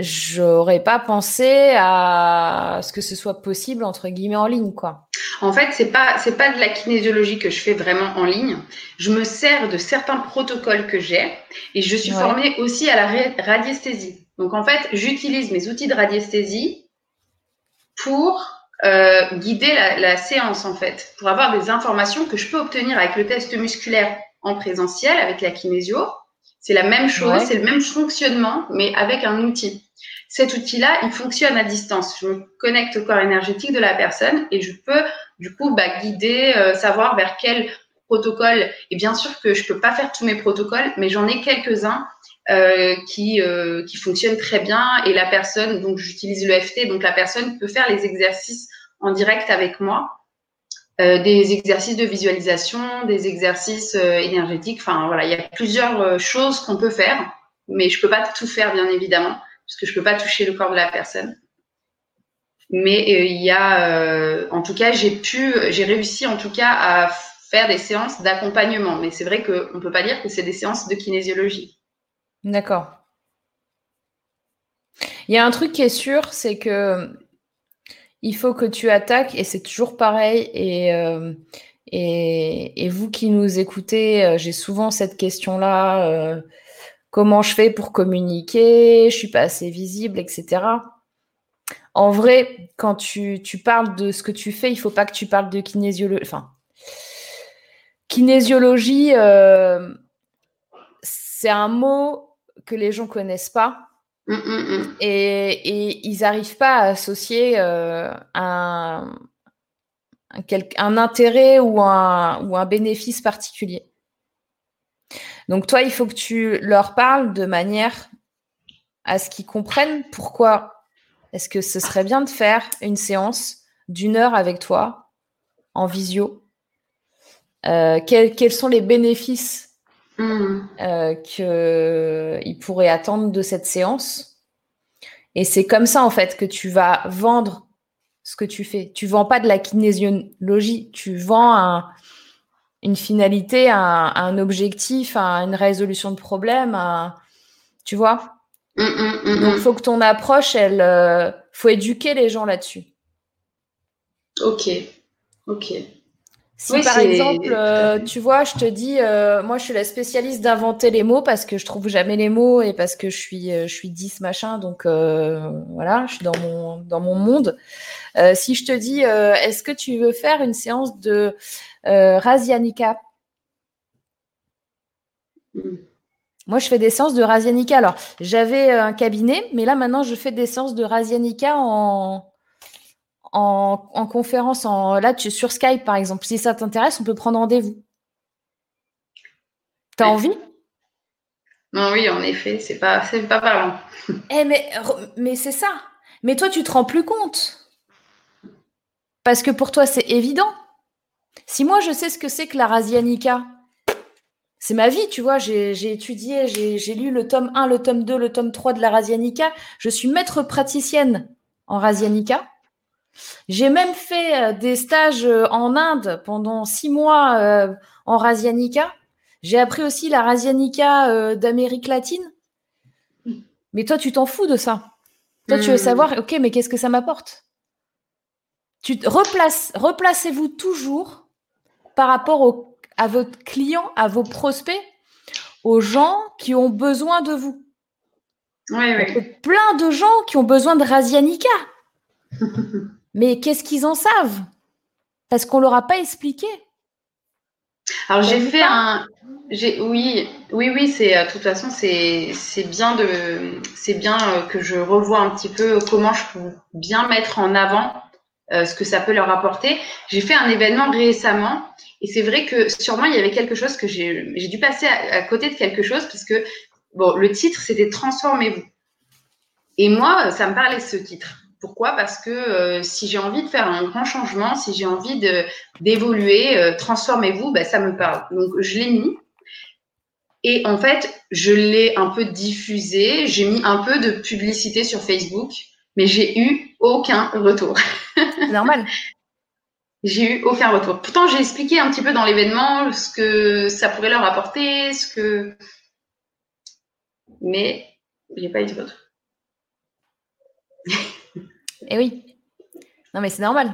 j'aurais pas pensé à ce que ce soit possible entre guillemets en ligne quoi. En fait, c'est pas c'est pas de la kinésiologie que je fais vraiment en ligne. Je me sers de certains protocoles que j'ai et je suis formée aussi à la radiesthésie. Donc en fait, j'utilise mes outils de radiesthésie pour euh, guider la, la, séance en fait, pour avoir des informations que je peux obtenir avec le test musculaire en présentiel avec la kinésio c'est la même chose, c'est le même fonctionnement, mais avec un outil. Cet outil-là, il fonctionne à distance. Je me connecte au corps énergétique de la personne et je peux, du coup, bah, guider, euh, savoir vers quel protocole. Et bien sûr que je peux pas faire tous mes protocoles, mais j'en ai quelques-uns euh, qui, euh, qui fonctionnent très bien. Et la personne, donc j'utilise l'EFT, donc la personne peut faire les exercices en direct avec moi. Euh, des exercices de visualisation, des exercices euh, énergétiques. Enfin, voilà, il y a plusieurs euh, choses qu'on peut faire, mais je peux pas tout faire, bien évidemment, parce que je peux pas toucher le corps de la personne. Mais il y a, en tout cas, j'ai pu, j'ai réussi en tout cas à faire des séances d'accompagnement. Mais c'est vrai qu'on ne peut pas dire que c'est des séances de kinésiologie. D'accord. Il y a un truc qui est sûr, c'est que il faut que tu attaques et c'est toujours pareil. Et, euh, vous qui nous écoutez, euh, j'ai souvent cette question-là. Euh, comment je fais pour communiquer Je suis pas assez visible, etc. En vrai, quand tu, parles de ce que tu fais, il faut pas que tu parles de kinésiologie. Enfin, kinésiologie, c'est un mot que les gens connaissent pas. Mm, mm, mm. Et, ils n'arrivent pas à associer euh, un, intérêt ou un, ou un bénéfice particulier. Donc toi, il faut que tu leur parles de manière à ce qu'ils comprennent pourquoi est-ce que ce serait bien de faire une séance d'une heure avec toi en visio? Euh, quels sont les bénéfices Mmh. Euh, qu'ils pourraient attendre de cette séance. Et c'est comme ça, en fait, que tu vas vendre ce que tu fais. Tu vends pas de la kinésiologie, tu vends une finalité, un, objectif, une résolution de problème, tu vois? Mmh, mmh, Donc, il faut que ton approche, elle, euh, faut éduquer les gens là-dessus. Ok, ok. Si par exemple, euh, tu vois, je te dis, euh, moi je suis la spécialiste d'inventer les mots parce que je trouve jamais les mots et parce que je suis, euh, je suis 10 machin, donc voilà, je suis dans mon, dans mon monde. si je te dis, est-ce que tu veux faire une séance de Rasianica hmm. Moi, je fais des séances de Rasianica. Alors, j'avais un cabinet, mais là maintenant, je fais des séances de Rasianica en, en, conférence, en, là, tu, sur Skype par exemple. Si ça t'intéresse, on peut prendre rendez-vous. T'as envie? Non, oui, en effet, c'est pas, pas parlant. Eh, mais, mais c'est ça. Mais toi, tu te rends plus compte. Parce que pour toi, c'est évident. Si moi, je sais ce que c'est que la Rasianica, c'est ma vie, tu vois. J'ai étudié, j'ai lu le tome 1, le tome 2, le tome 3 de la Rasianica. Je suis maître praticienne en Rasianica. J'ai même fait euh, des stages euh, en Inde pendant six mois euh, en Rasianica. J'ai appris aussi la Rasianica d'Amérique latine. Mais toi, tu t'en fous de ça. Toi, tu veux hmm. savoir, ok, mais qu'est-ce que ça m'apporte? Tu replacez-vous toujours par rapport à votre client, à vos prospects, aux gens qui ont besoin de vous. Oui, oui. Plein de gens qui ont besoin de Rasianica. Mais qu'est-ce qu'ils en savent? Parce qu'on leur a pas expliqué. Alors j'ai fait un, oui, oui, oui, c'est euh, de toute façon c'est bien de c'est bien euh, que je revoie un petit peu comment je peux bien mettre en avant euh, ce que ça peut leur apporter. J'ai fait un événement récemment et c'est vrai que sûrement il y avait quelque chose que j'ai dû passer à, côté de quelque chose puisque bon le titre c'était transformez-vous et moi ça me parlait ce titre. Pourquoi? Parce que euh, si j'ai envie de faire un grand changement, si j'ai envie d'évoluer, euh, transformez-vous, ben, ça me parle. Donc je l'ai mis. Et en fait, je l'ai un peu diffusé. J'ai mis un peu de publicité sur Facebook, mais j'ai eu aucun retour. Normal. j'ai eu aucun retour. Pourtant, j'ai expliqué un petit peu dans l'événement ce que ça pourrait leur apporter, ce que. Mais j'ai pas eu de retour. Eh oui. Non, mais c'est normal.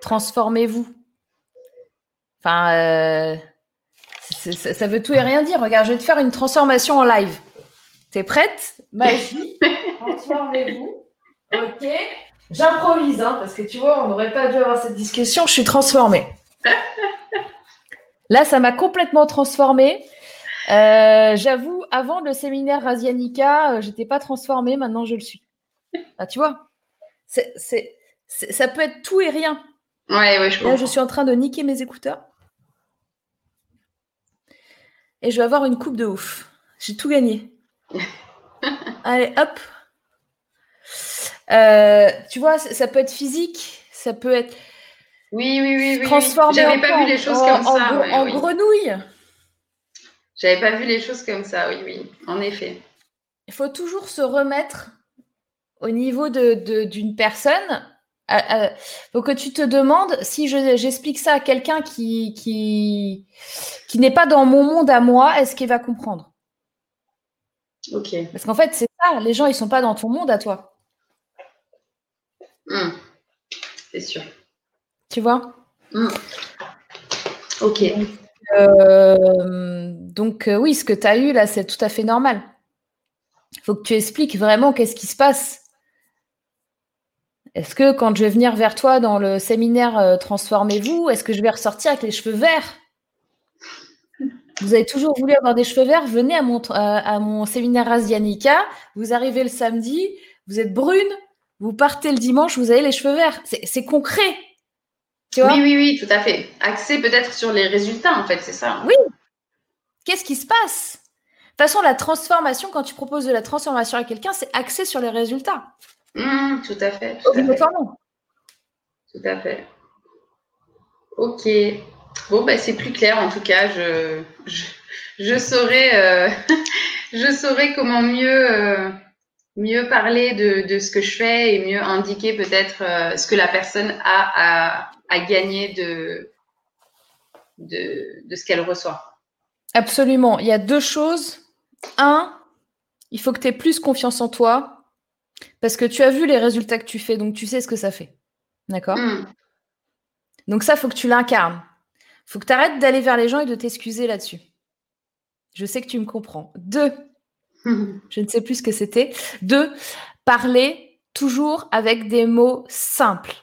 Transformez-vous. Enfin, euh, ça, veut tout et rien dire. Regarde, je vais te faire une transformation en live. T'es prête? Magie. Transformez-vous. Ok. J'improvise, hein, parce que tu vois, on n'aurait pas dû avoir cette discussion. Je suis transformée. Là, ça m'a complètement transformée. Euh, j'avoue, avant le séminaire Rasianica, euh, j'étais pas transformée. Maintenant, je le suis. Ah, tu vois c'est, ça peut être tout et rien. Ouais, ouais, je Là, je suis en train de niquer mes écouteurs. Et je vais avoir une coupe de ouf. J'ai tout gagné. Allez, hop. Euh, tu vois, ça peut être physique, ça peut être. Oui, oui, oui. Transformé J'avais pas vu les choses comme ça. En, grenouille. J'avais pas vu les choses comme ça, oui, oui, en effet. Il faut toujours se remettre au niveau d'une de, d'une personne, euh, faut que tu te demandes si j'explique ça à quelqu'un qui, qui, qui n'est pas dans mon monde à moi, est-ce qu'il va comprendre? Ok. Parce qu'en fait, c'est ça, les gens, ils sont pas dans ton monde à toi. Hmm. C'est sûr. Tu vois? Hmm. Ok. Donc, euh, euh, oui, ce que tu as eu là, c'est tout à fait normal. Il faut que tu expliques vraiment qu'est-ce qui se passe. Est-ce que quand je vais venir vers toi dans le séminaire euh, Transformez-vous, est-ce que je vais ressortir avec les cheveux verts? Vous avez toujours voulu avoir des cheveux verts? Venez à mon, euh, à mon séminaire Asianica. Vous arrivez le samedi, vous êtes brune, vous partez le dimanche, vous avez les cheveux verts. C'est concret. Tu vois? Oui, oui, oui, tout à fait. Axé peut-être sur les résultats, en fait, c'est ça. Oui. Qu'est-ce qui se passe? De toute façon, la transformation, quand tu proposes de la transformation à quelqu'un, c'est axé sur les résultats. Mmh, tout à fait. Tout à fait. Tout à fait. Ok. Bon, bah, c'est plus clair en tout cas. Je, je, saurais, euh, je saurais comment mieux, euh, mieux parler de, ce que je fais et mieux indiquer peut-être euh, ce que la personne a à, gagner de, de, de ce qu'elle reçoit. Absolument. Il y a deux choses. Un, il faut que tu aies plus confiance en toi parce que tu as vu les résultats que tu fais, donc tu sais ce que ça fait. D'accord? Hmm. Donc ça, faut que tu l'incarnes. faut que tu arrêtes d'aller vers les gens et de t'excuser là-dessus. Je sais que tu me comprends. Deux, je ne sais plus ce que c'était. Deux, parler toujours avec des mots simples.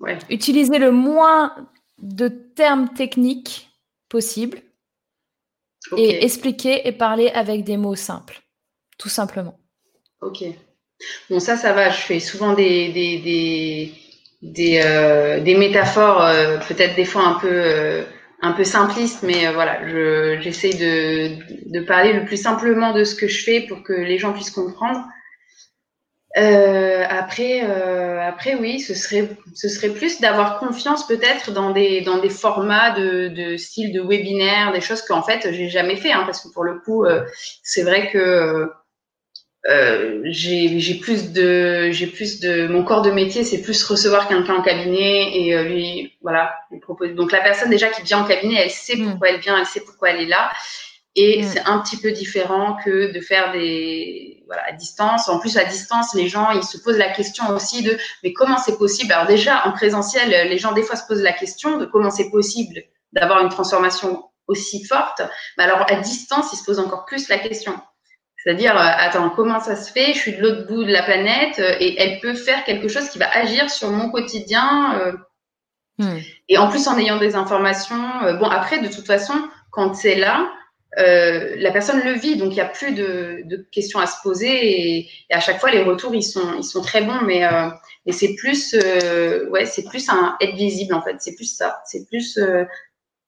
Ouais. Utiliser le moins de termes techniques possible et expliquer et parler avec des mots simples, tout simplement. Ok. Bon, ça, ça va. Je fais souvent des, des, des, des, euh, des métaphores, euh, peut-être des fois un peu, euh, un peu simplistes, mais voilà, je, j'essaie de, de parler le plus simplement de ce que je fais pour que les gens puissent comprendre. Après, après, oui, ce serait, ce serait plus d'avoir confiance peut-être dans des, dans des formats de, de style de webinaire, des choses qu'en fait j'ai jamais fait, hein, parce que pour le coup, c'est vrai que euh, j'ai plus de j'ai plus de mon corps de métier c'est plus recevoir quelqu'un en cabinet et euh, lui voilà lui proposer donc la personne déjà qui vient en cabinet elle sait mm. pourquoi elle vient elle sait pourquoi elle est là et mm. c'est un petit peu différent que de faire des voilà à distance en plus à distance les gens ils se posent la question aussi de mais comment c'est possible? Alors déjà en présentiel les gens des fois se posent la question de comment c'est possible d'avoir une transformation aussi forte mais alors à distance ils se posent encore plus la question c'est-à-dire, euh, attends, comment ça se fait? Je suis de l'autre bout de la planète euh, et elle peut faire quelque chose qui va agir sur mon quotidien. Euh. Hmm. Et en plus, en ayant des informations. bon, après, de toute façon, quand c'est là, la personne le vit, donc il n'y a plus de, questions à se poser. Et, à chaque fois, les retours, ils sont, ils sont très bons, mais c'est plus, ouais, c'est plus un être visible en fait. C'est plus ça. C'est plus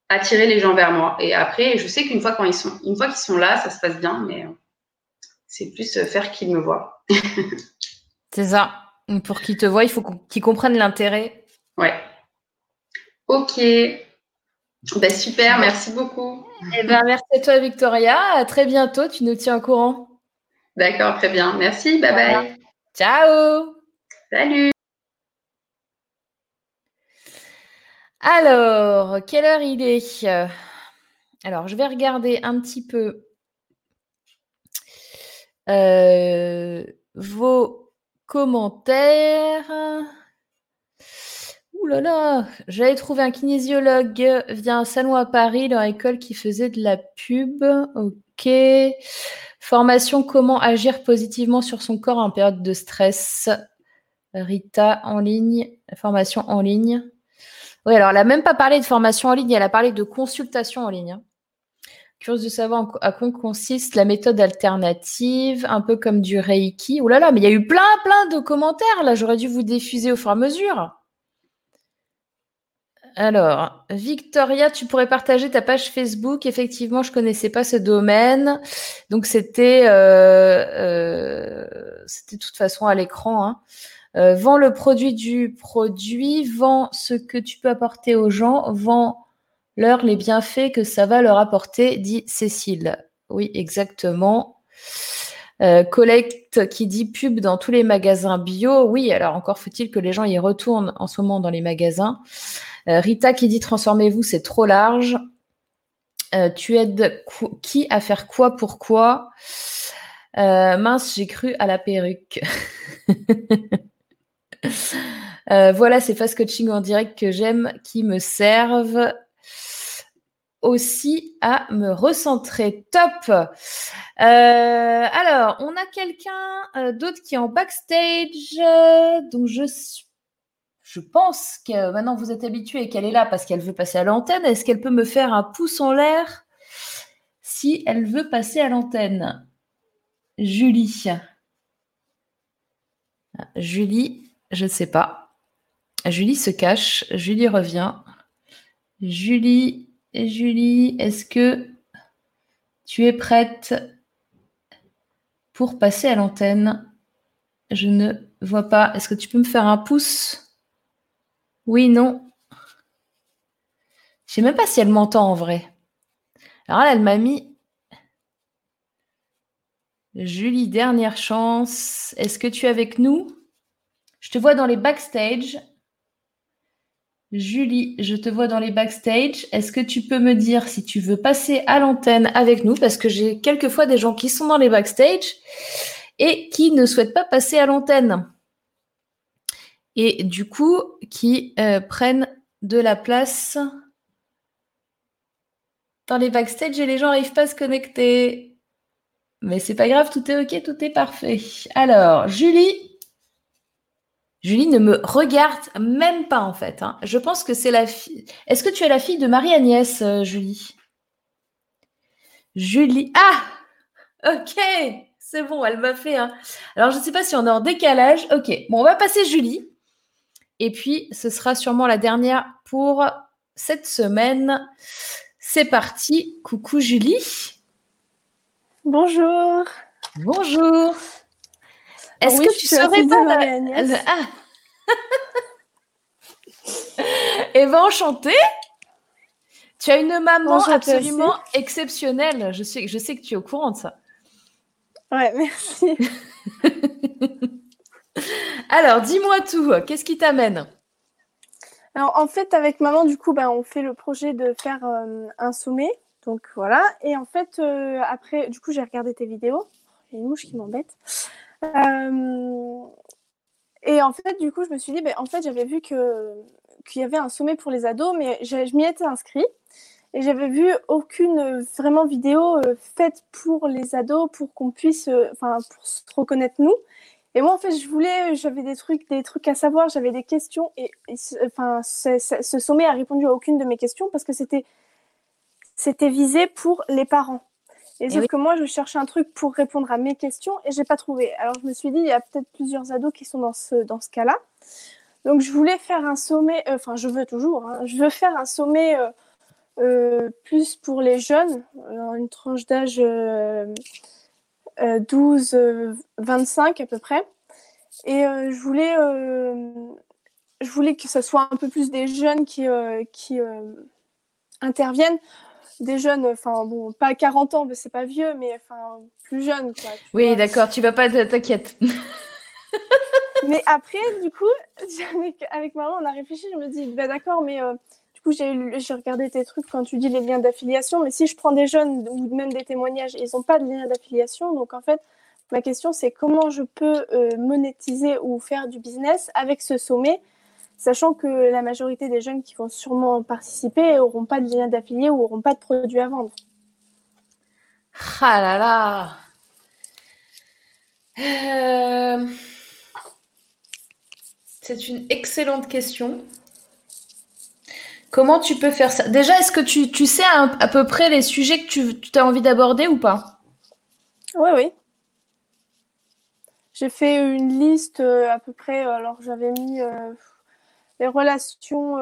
attirer les gens vers moi. Et après, je sais qu'une fois quand ils sont, une fois qu'ils sont là, ça se passe bien, mais c'est plus euh, faire qu'ils me voient. c'est ça. Pour qu'ils te voient, il faut qu'ils comprennent l'intérêt. Ouais. Ok. Ben, super, merci beaucoup. Eh ben, merci à toi, Victoria. À très bientôt. Tu nous tiens au courant. D'accord, très bien. Merci. Bye bye. Ciao. Salut. Alors, quelle heure il est? Alors, je vais regarder un petit peu euh, vos commentaires. Là là, j'avais trouvé un kinésiologue via un salon à Paris, leur école qui faisait de la pub. Ok. Formation comment agir positivement sur son corps en période de stress? Rita en ligne, formation en ligne. Oui, alors elle n'a même pas parlé de formation en ligne, elle a parlé de consultation en ligne. Hein. Curieuse de savoir à quoi consiste la méthode alternative, un peu comme du Reiki. Ouh là là, mais il y a eu plein, plein de commentaires là. J'aurais dû vous diffuser au fur et à mesure. Alors, Victoria, tu pourrais partager ta page Facebook. Effectivement, je connaissais pas ce domaine. Donc, c'était, euh, euh, de toute façon à l'écran. Hein. Euh, vends le produit du produit, vends ce que tu peux apporter aux gens, vends leur les bienfaits que ça va leur apporter, dit Cécile. Oui, exactement. Collecte qui dit pub dans tous les magasins bio. Oui, alors encore faut-il que les gens y retournent en ce moment dans les magasins. Euh, Rita qui dit transformez-vous, c'est trop large. Euh, tu aides qui à faire quoi, pourquoi? Mince, j'ai cru à la perruque. voilà, c'est fast coaching en direct que j'aime, qui me servent aussi à me recentrer. Top. Euh, alors, on a quelqu'un euh, d'autre qui est en backstage. donc, je, je pense que maintenant vous êtes habitué et qu'elle est là parce qu'elle veut passer à l'antenne. Est-ce qu'elle peut me faire un pouce en l'air si elle veut passer à l'antenne? Julie. Julie, je ne sais pas. Julie se cache. Julie revient. Julie Julie, est-ce que tu es prête pour passer à l'antenne? Je ne vois pas. Est-ce que tu peux me faire un pouce? Oui, non. Je sais même pas si elle m'entend en vrai. Alors là, elle m'a mis Julie, dernière chance. Est-ce que tu es avec nous? Je te vois dans les backstage. Julie, je te vois dans les backstage. Est-ce que tu peux me dire si tu veux passer à l'antenne avec nous? Parce que j'ai quelquefois des gens qui sont dans les backstage et qui ne souhaitent pas passer à l'antenne. Et du coup, qui euh, prennent de la place dans les backstage et les gens n'arrivent pas à se connecter. Mais c'est pas grave, tout est ok, tout est parfait. Alors, Julie, Julie ne me regarde même pas en fait. Hein. Je pense que c'est la fille. Est-ce que tu es la fille de Marie-Agnès, euh, Julie? Julie. Ah Ok C'est bon, elle m'a fait. Hein. Alors, je ne sais pas si on est en décalage. Ok, bon, on va passer Julie. Et puis, ce sera sûrement la dernière pour cette semaine. C'est parti. Coucou Julie. Bonjour. Bonjour. Est-ce que tu serais pas la... Ah. Eh bien, enchantée. Tu as une maman absolument exceptionnelle. Je sais, je sais que tu es au courant de ça. Ouais, merci. Alors, dis-moi tout. Qu'est-ce qui t'amène? Alors, en fait, avec maman, du coup, ben, on fait le projet de faire euh, un sommet. Donc, voilà. Et en fait, euh, après, du coup, j'ai regardé tes vidéos. Il y a une mouche qui m'embête. Euh, et en fait, du coup, je me suis dit, ben, en fait, j'avais vu que qu'il y avait un sommet pour les ados, mais je m'y étais inscrit. Et j'avais vu aucune vraiment vidéo faite pour les ados pour qu'on puisse, enfin, pour se reconnaître nous. Et moi, en fait, je voulais, j'avais des trucs, des trucs à savoir, j'avais des questions. Et, enfin, ce sommet a répondu à aucune de mes questions parce que c'était, c'était visé pour les parents. Et, sauf que moi, je cherchais un truc pour répondre à mes questions et j'ai pas trouvé. Alors, je me suis dit, il y a peut-être plusieurs ados qui sont dans ce, dans ce cas-là. Donc, je voulais faire un sommet, enfin, je veux toujours, hein, je veux faire un sommet euh, plus pour les jeunes, une tranche d'âge 12-25 euh, euh, à peu près. Et je, voulais, je voulais que ce soit un peu plus des jeunes qui, qui interviennent. Des jeunes, enfin bon, pas 40 ans, mais c'est pas vieux, mais enfin plus jeunes. oui, d'accord, tu vas pas, t'inquiète. mais après, du coup, avec, avec, maman, on a réfléchi, je me dis, bah, d'accord, mais j'ai regardé tes trucs quand tu dis les liens d'affiliation, mais si je prends des jeunes ou même des témoignages, ils n'ont pas de lien d'affiliation. Donc, en fait, ma question, c'est comment je peux euh, monétiser ou faire du business avec ce sommet, sachant que la majorité des jeunes qui vont sûrement participer n'auront pas de lien d'affilié ou n'auront pas de produits à vendre. Ah là là euh, C'est une excellente question. Comment tu peux faire ça? Déjà, est-ce que tu, sais à, peu près les sujets que tu, as envie d'aborder ou pas? Oui, oui. J'ai fait une liste euh, à peu près, euh, alors j'avais mis euh, les relations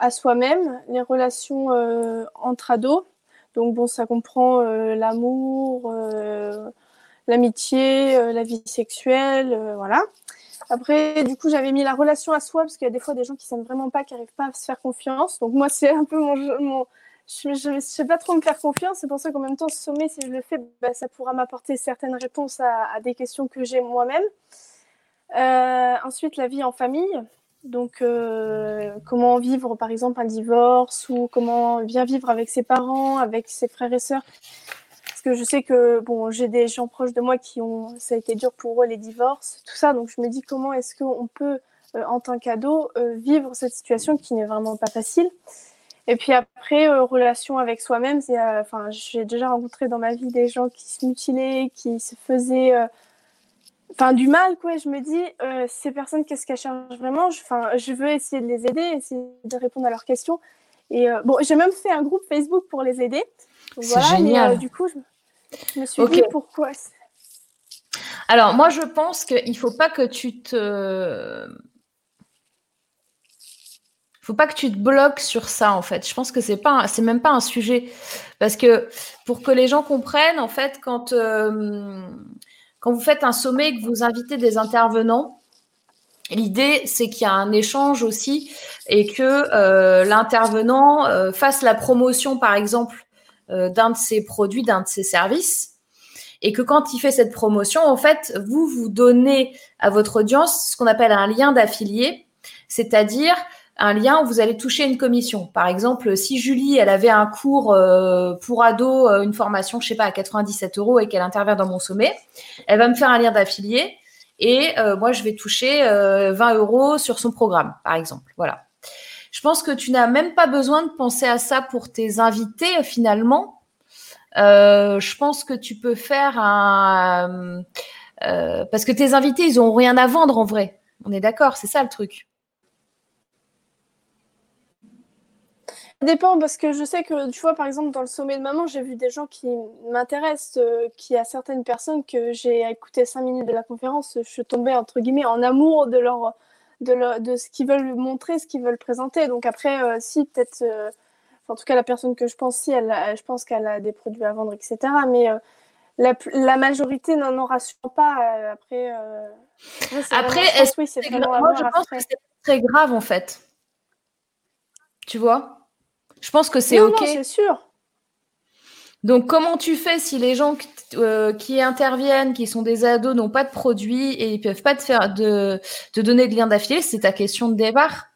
à soi-même, les relations entre ados. Donc bon, ça comprend l'amour, l'amitié, la vie sexuelle, voilà. Après, du coup, j'avais mis la relation à soi parce qu'il y a des fois des gens qui s'aiment vraiment pas, qui n'arrivent pas à se faire confiance. Donc moi, c'est un peu mon, mon je ne sais pas trop me faire confiance. C'est pour ça qu'en même temps, ce sommet, si je le fais, bah, ça pourra m'apporter certaines réponses à, des questions que j'ai moi-même. Euh, ensuite, la vie en famille. Donc, euh, comment vivre, par exemple, un divorce ou comment bien vivre avec ses parents, avec ses frères et sœurs que je sais que bon, j'ai des gens proches de moi qui ont, ça a été dur pour eux les divorces, tout ça. Donc je me dis comment est-ce qu'on peut, euh, en tant qu'ado, euh, vivre cette situation qui n'est vraiment pas facile? Et puis après, euh, relation avec soi-même, c'est, enfin, j'ai déjà rencontré dans ma vie des gens qui se mutilaient, qui se faisaient, enfin, du mal, quoi. Je me dis, ces personnes, qu'est-ce qu'elles cherchent vraiment? Enfin, je, veux essayer de les aider, essayer de répondre à leurs questions. Et bon, j'ai même fait un groupe Facebook pour les aider. c'est génial. du coup, je, je me suis dit pourquoi. Alors, moi, je pense qu'il ne faut pas que tu te. faut pas que tu te bloques sur ça, en fait. Je pense que c'est pas, c'est même pas un sujet. Parce que pour que les gens comprennent, en fait, quand, euh, quand vous faites un sommet et que vous invitez des intervenants, L'idée, c'est qu'il y a un échange aussi et que euh, l'intervenant euh, fasse la promotion, par exemple, d'un de ses produits, d'un de ses services. Et que quand il fait cette promotion, en fait, vous, vous donnez à votre audience ce qu'on appelle un lien d'affilié, c'est-à-dire un lien où vous allez toucher une commission. Par exemple, si Julie, elle avait un cours euh, pour ado, euh, une formation, je sais pas, à 97 euros et qu'elle intervient dans mon sommet, elle va me faire un lien d'affilié et moi, je vais toucher 20 euros sur son programme, par exemple. Voilà. Je pense que tu n'as même pas besoin de penser à ça pour tes invités finalement. Euh, je pense que tu peux faire un euh, parce que tes invités ils ont rien à vendre en vrai. On est d'accord, c'est ça le truc. dépend parce que je sais que, tu vois, par exemple, dans le sommet de maman, j'ai vu des gens qui m'intéressent, euh, qui a certaines personnes que j'ai écouté cinq minutes de la conférence, je suis tombée, entre guillemets, en amour de leur, de, de ce qu'ils veulent montrer, ce qu'ils veulent présenter. Donc après, euh, si, peut-être, euh, en tout cas, la personne que je pense, si, elle, je pense qu'elle a des produits à vendre, etc. Mais la, la, majorité n'en aura sûrement pas. après, après, est-ce oui, Moi, je pense que c'est très grave, en fait. Tu vois? Je pense que c'est OK. c'est sûr. Donc, comment tu fais si les gens euh, qui interviennent, qui sont des ados, n'ont pas de produits et ils peuvent pas te faire de, donner de lien d'affilée? C'est ta question de départ.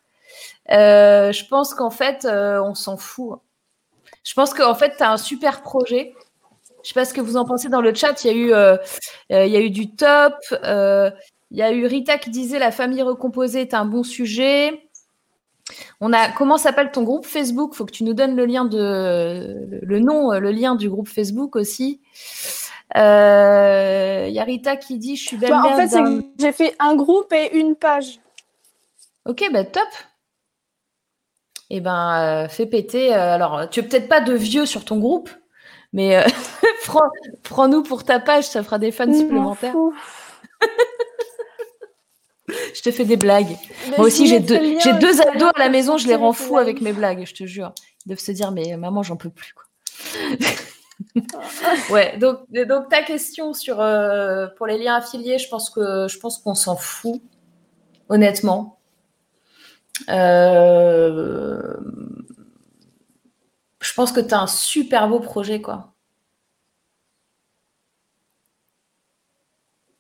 Euh, je pense qu'en fait, euh, on s'en fout. Je pense qu'en fait, tu un super projet. Je sais pas ce que vous en pensez dans le chat. Il y a eu, il y a eu du top. il y a eu Rita qui disait la famille recomposée est un bon sujet. On a comment s'appelle ton groupe Facebook? Faut que tu nous donnes le lien de le nom, le lien du groupe Facebook aussi. Il euh, y a Rita qui dit je suis belle-mère. Bah, en fait, j'ai fait un groupe et une page. Ok, bah top. Eh ben, euh, fais péter. Euh, alors, tu es peut-être pas de vieux sur ton groupe, mais prends-nous pour ta page, ça fera des fans supplémentaires. Je te fais des blagues. Moi aussi, j'ai deux, j'ai deux ados à la maison, je les rends fous avec mes blagues, je te jure. Ils doivent se dire, mais maman, j'en peux plus. Quoi. ouais, donc, donc ta question sur euh, pour les liens affiliés, je pense que je pense qu'on s'en fout, honnêtement. Euh, je pense que tu as un super beau projet, quoi.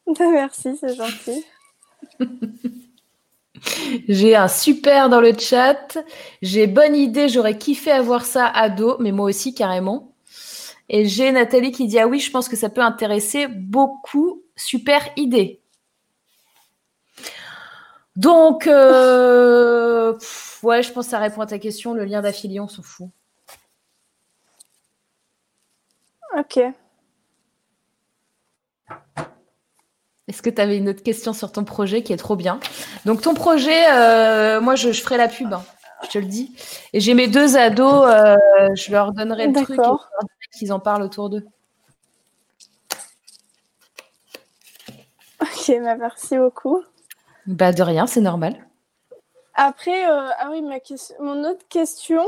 Merci, c'est gentil. J'ai un super dans le chat. J'ai bonne idée, j'aurais kiffé avoir ça ado, mais moi aussi carrément. Et j'ai Nathalie qui dit Ah oui, je pense que ça peut intéresser beaucoup. Super idée. Donc, euh, ouais, je pense que ça répond à ta question. Le lien d'affiliation, on s'en fout. Ok. Est-ce que tu avais une autre question sur ton projet qui est trop bien? Donc ton projet, euh, moi je, ferai la pub, hein, je te le dis. Et j'ai mes deux ados, euh, je leur donnerai le truc et qu'ils en parlent autour d'eux. Ok, bah, merci beaucoup. Bah de rien, c'est normal. Après, euh, ah oui, ma question, mon autre question.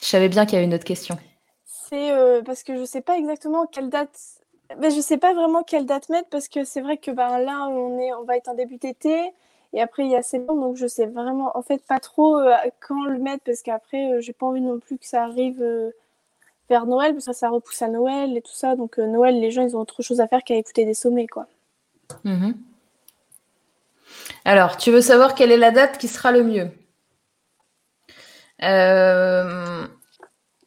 Je savais bien qu'il y avait une autre question. C'est parce que je ne sais pas exactement quelle date ben, je sais pas vraiment quelle date mettre parce que c'est vrai que ben, là, on, est, on va être en début d'été et après, il y a septembre, donc je sais vraiment en fait pas trop euh, quand le mettre parce qu'après, je euh, j'ai pas envie non plus que ça arrive euh, vers Noël parce que ça repousse à Noël et tout ça. Donc, Noël, les gens, ils ont autre chose à faire qu'à écouter des sommets, quoi. Mhm. Alors, tu veux savoir quelle est la date qui sera le mieux?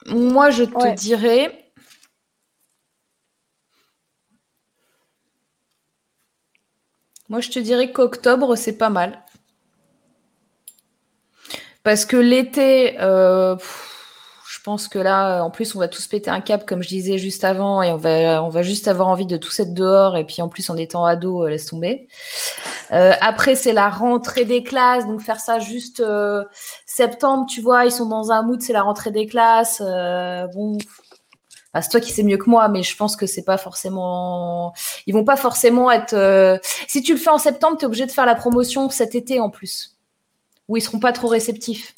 Moi, je te dirais Moi, je te dirais qu'octobre, c'est pas mal. Parce que l'été, euh, je pense que là, en plus, on va tous péter un cap, comme je disais juste avant, et on va, juste avoir envie de tous être dehors, et puis en plus, en étant ado, euh, laisse tomber. Euh, après, c'est la rentrée des classes, donc faire ça juste septembre, tu vois, ils sont dans un mood, c'est la rentrée des classes. bon, c'est toi qui sais mieux que moi, mais je pense que c'est pas forcément. Ils vont pas forcément être. Euh, si tu le fais en septembre, tu es obligé de faire la promotion cet été en plus, où ils seront pas trop réceptifs.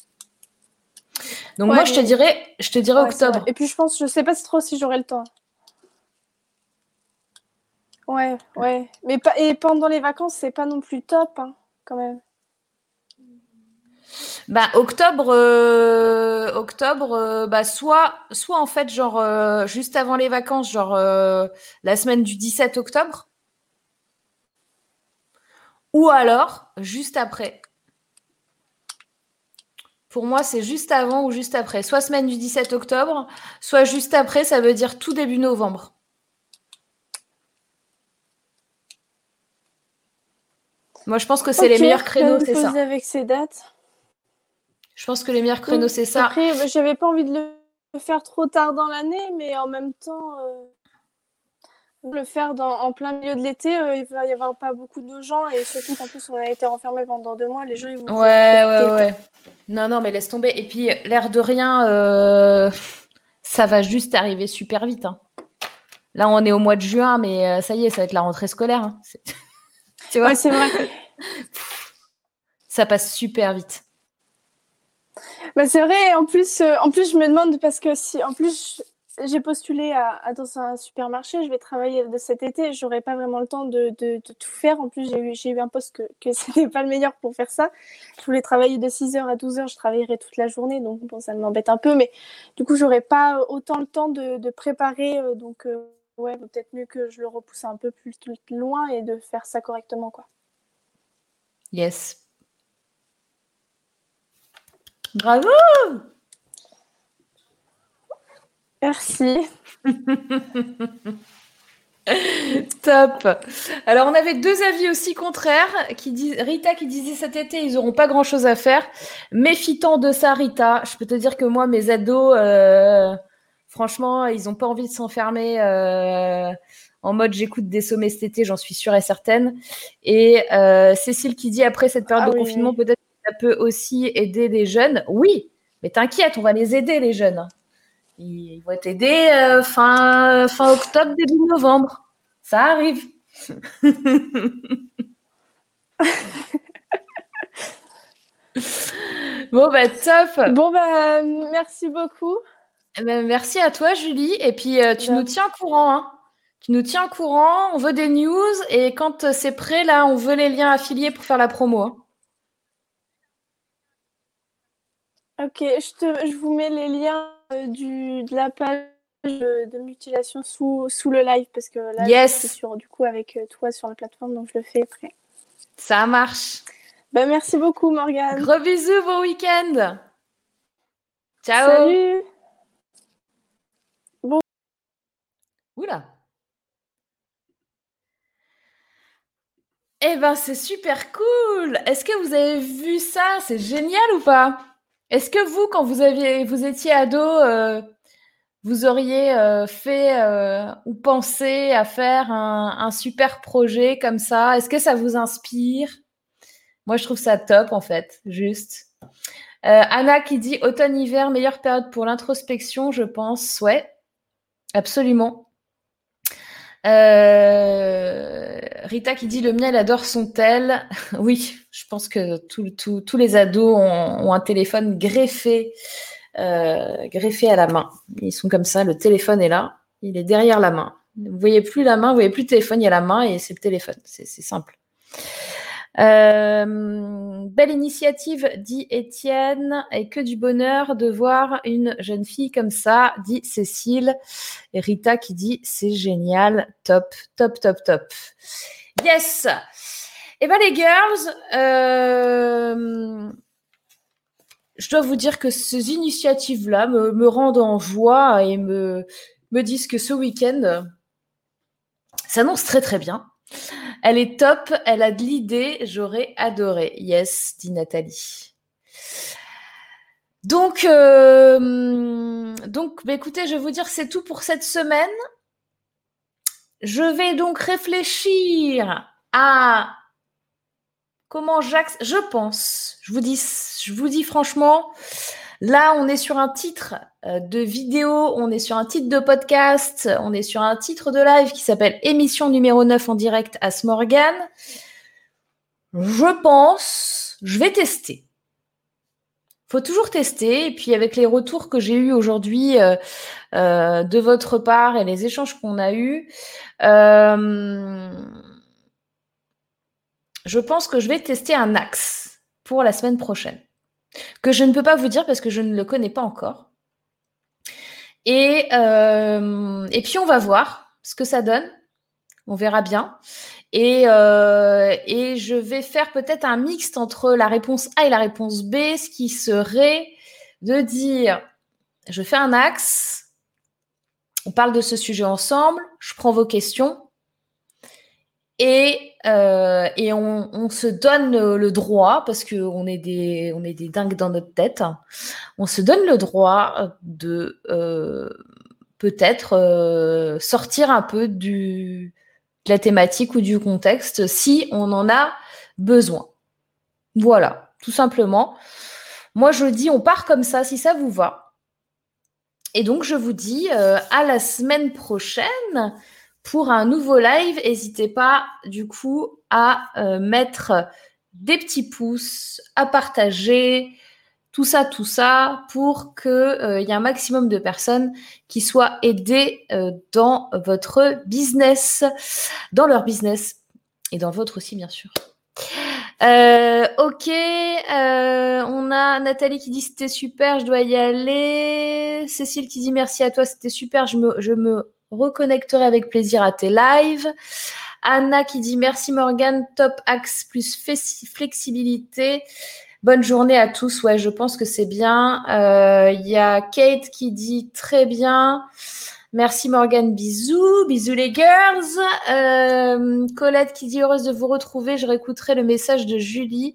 Donc moi, je te dirais, je te dirais octobre. Et puis je pense, je sais pas trop si j'aurai le temps. Ouais, ouais. Mais et pendant les vacances, c'est pas non plus top, hein, quand même. Bah, octobre, euh, octobre, euh, bah, soit, soit en fait, genre, euh, juste avant les vacances, genre la semaine du 17 octobre, ou alors juste après. Pour moi, c'est juste avant ou juste après. Soit semaine du 17 octobre, soit juste après, ça veut dire tout début novembre. Moi, je pense que c'est les meilleurs créneaux, c'est ça. avec ces dates. Je pense que les meilleurs créneaux, c'est ça. Après, bah, j'avais pas envie de le faire trop tard dans l'année, mais en même temps, euh, le faire dans, en plein milieu de l'été, euh, il va y avoir pas beaucoup de gens et surtout qu'en plus on a été renfermé pendant deux mois, les gens ils vont. Ouais, ouais, ouais. Non, non, mais laisse tomber. Et puis, l'air de rien, euh, ça va juste arriver super vite. Hein. Là, on est au mois de juin, mais euh, ça y est, ça va être la rentrée scolaire. Hein. tu vois, c'est vrai. ça passe super vite. Bah, c'est vrai. En plus, en plus, je me demande parce que si, en plus, j'ai postulé dans un supermarché, je vais travailler de cet été, j'aurai pas vraiment le temps de, tout faire. En plus, j'ai eu, un poste que, que ce n'était pas le meilleur pour faire ça. Je voulais travailler de 6h à 12h, je travaillerai toute la journée, donc bon, ça m'embête un peu, mais du coup, j'aurai pas autant le temps de, de préparer. Euh, donc, euh, ouais, peut-être mieux que je le repousse un peu plus loin et de faire ça correctement, quoi. Yes. Bravo! Merci. Top. Alors, on avait deux avis aussi contraires. Qui disent, Rita qui disait cet été, ils n'auront pas grand chose à faire. Méfitant de ça, Rita, je peux te dire que moi, mes ados, euh, franchement, ils n'ont pas envie de s'enfermer euh, en mode j'écoute des sommets cet été, j'en suis sûre et certaine. Et euh, Cécile qui dit après cette période ah de confinement, peut-être ça peut aussi aider des jeunes. Oui, mais t'inquiète, on va les aider, les jeunes. Ils vont t'aider euh, fin, fin octobre, début novembre. Ça arrive. bon, bah, top. Bon, bah, merci beaucoup. Eh ben, merci à toi, Julie. Et puis, euh, tu nous tiens au courant. Hein. Tu nous tiens au courant. On veut des news. Et quand c'est prêt, là, on veut les liens affiliés pour faire la promo. Hein. Ok, je, te, je vous mets les liens euh, du, de la page de mutilation sous, sous le live parce que là, yes. je sur, du coup avec euh, toi sur la plateforme, donc je le fais après. Ça marche. Ben, merci beaucoup, Morgane. Gros bisous, bon week-end. Ciao. Salut. Bon. Oula. Eh ben, c'est super cool. Est-ce que vous avez vu ça? C'est génial ou pas? Est-ce que vous, quand vous, aviez, vous étiez ado, euh, vous auriez euh, fait euh, ou pensé à faire un, super projet comme ça? Est-ce que ça vous inspire? Moi, je trouve ça top, en fait, juste. Anna qui dit automne-hiver, meilleure période pour l'introspection, je pense. Ouais, absolument. Euh, Rita qui dit le miel adore son tel. oui, je pense que tous les ados ont, un téléphone greffé, euh, greffé à la main. Ils sont comme ça, le téléphone est là, il est derrière la main. Vous voyez plus la main, vous voyez plus le téléphone, il y a la main et c'est le téléphone. C'est simple. Euh, belle initiative, dit Étienne, et que du bonheur de voir une jeune fille comme ça, dit Cécile. Et Rita qui dit c'est génial, top, top, top, top. Yes. Eh ben les girls, euh, je dois vous dire que ces initiatives-là me, me, rendent en joie et me, me disent que ce week-end s'annonce très très bien. Elle est top, elle a de l'idée, j'aurais adoré. Yes, dit Nathalie. Donc, euh, donc bah, écoutez, je vais vous dire, c'est tout pour cette semaine. Je vais donc réfléchir à comment Jacques. Je pense, je vous dis, je vous dis franchement, Là, on est sur un titre euh, de vidéo, on est sur un titre de podcast, on est sur un titre de live qui s'appelle Émission numéro 9 en direct à Smorgan. Je pense, je vais tester. Faut toujours tester. Et puis avec les retours que j'ai eus aujourd'hui euh, euh, de votre part et les échanges qu'on a eus, je pense que je vais tester un axe pour la semaine prochaine que je ne peux pas vous dire parce que je ne le connais pas encore. Et, euh, et puis on va voir ce que ça donne. On verra bien. Et, euh, et je vais faire peut-être un mixte entre la réponse A et la réponse B, ce qui serait de dire, je fais un axe, on parle de ce sujet ensemble, je prends vos questions, et, euh, on, se donne le, droit, parce qu'on est, des, est des dingues dans notre tête, on se donne le droit de euh, peut-être sortir un peu de la thématique ou du contexte si on en a besoin. Voilà, tout simplement. Moi, je dis, on part comme ça, si ça vous va. Et donc, je vous dis à la semaine prochaine pour un nouveau live. N'hésitez pas, du coup, à mettre des petits pouces, à partager, tout ça, tout ça, pour qu'il euh, y ait un maximum de personnes qui soient aidées euh, dans votre business, dans leur business et dans votre aussi, bien sûr. Euh, ok, on a Nathalie qui dit c'était super, je dois y aller. Cécile qui dit merci à toi, c'était super, je me, je me reconnecterai avec plaisir à tes lives. Anna qui dit merci Morgane, top axe plus flexibilité. Bonne journée à tous. Ouais, je pense que c'est bien. Il euh, y a Kate qui dit très bien. Merci Morgane, bisous, bisous les girls. Euh, Colette qui dit heureuse de vous retrouver. Je réécouterai le message de Julie.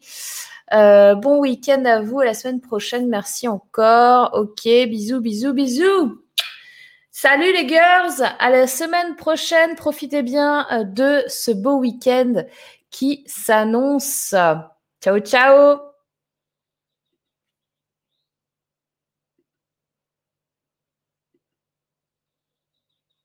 Euh, bon week-end à vous, à la semaine prochaine. Merci encore. Ok, bisous, bisous, bisous. Salut les girls, à la semaine prochaine. Profitez bien euh, de ce beau week-end qui s'annonce. Ciao, ciao.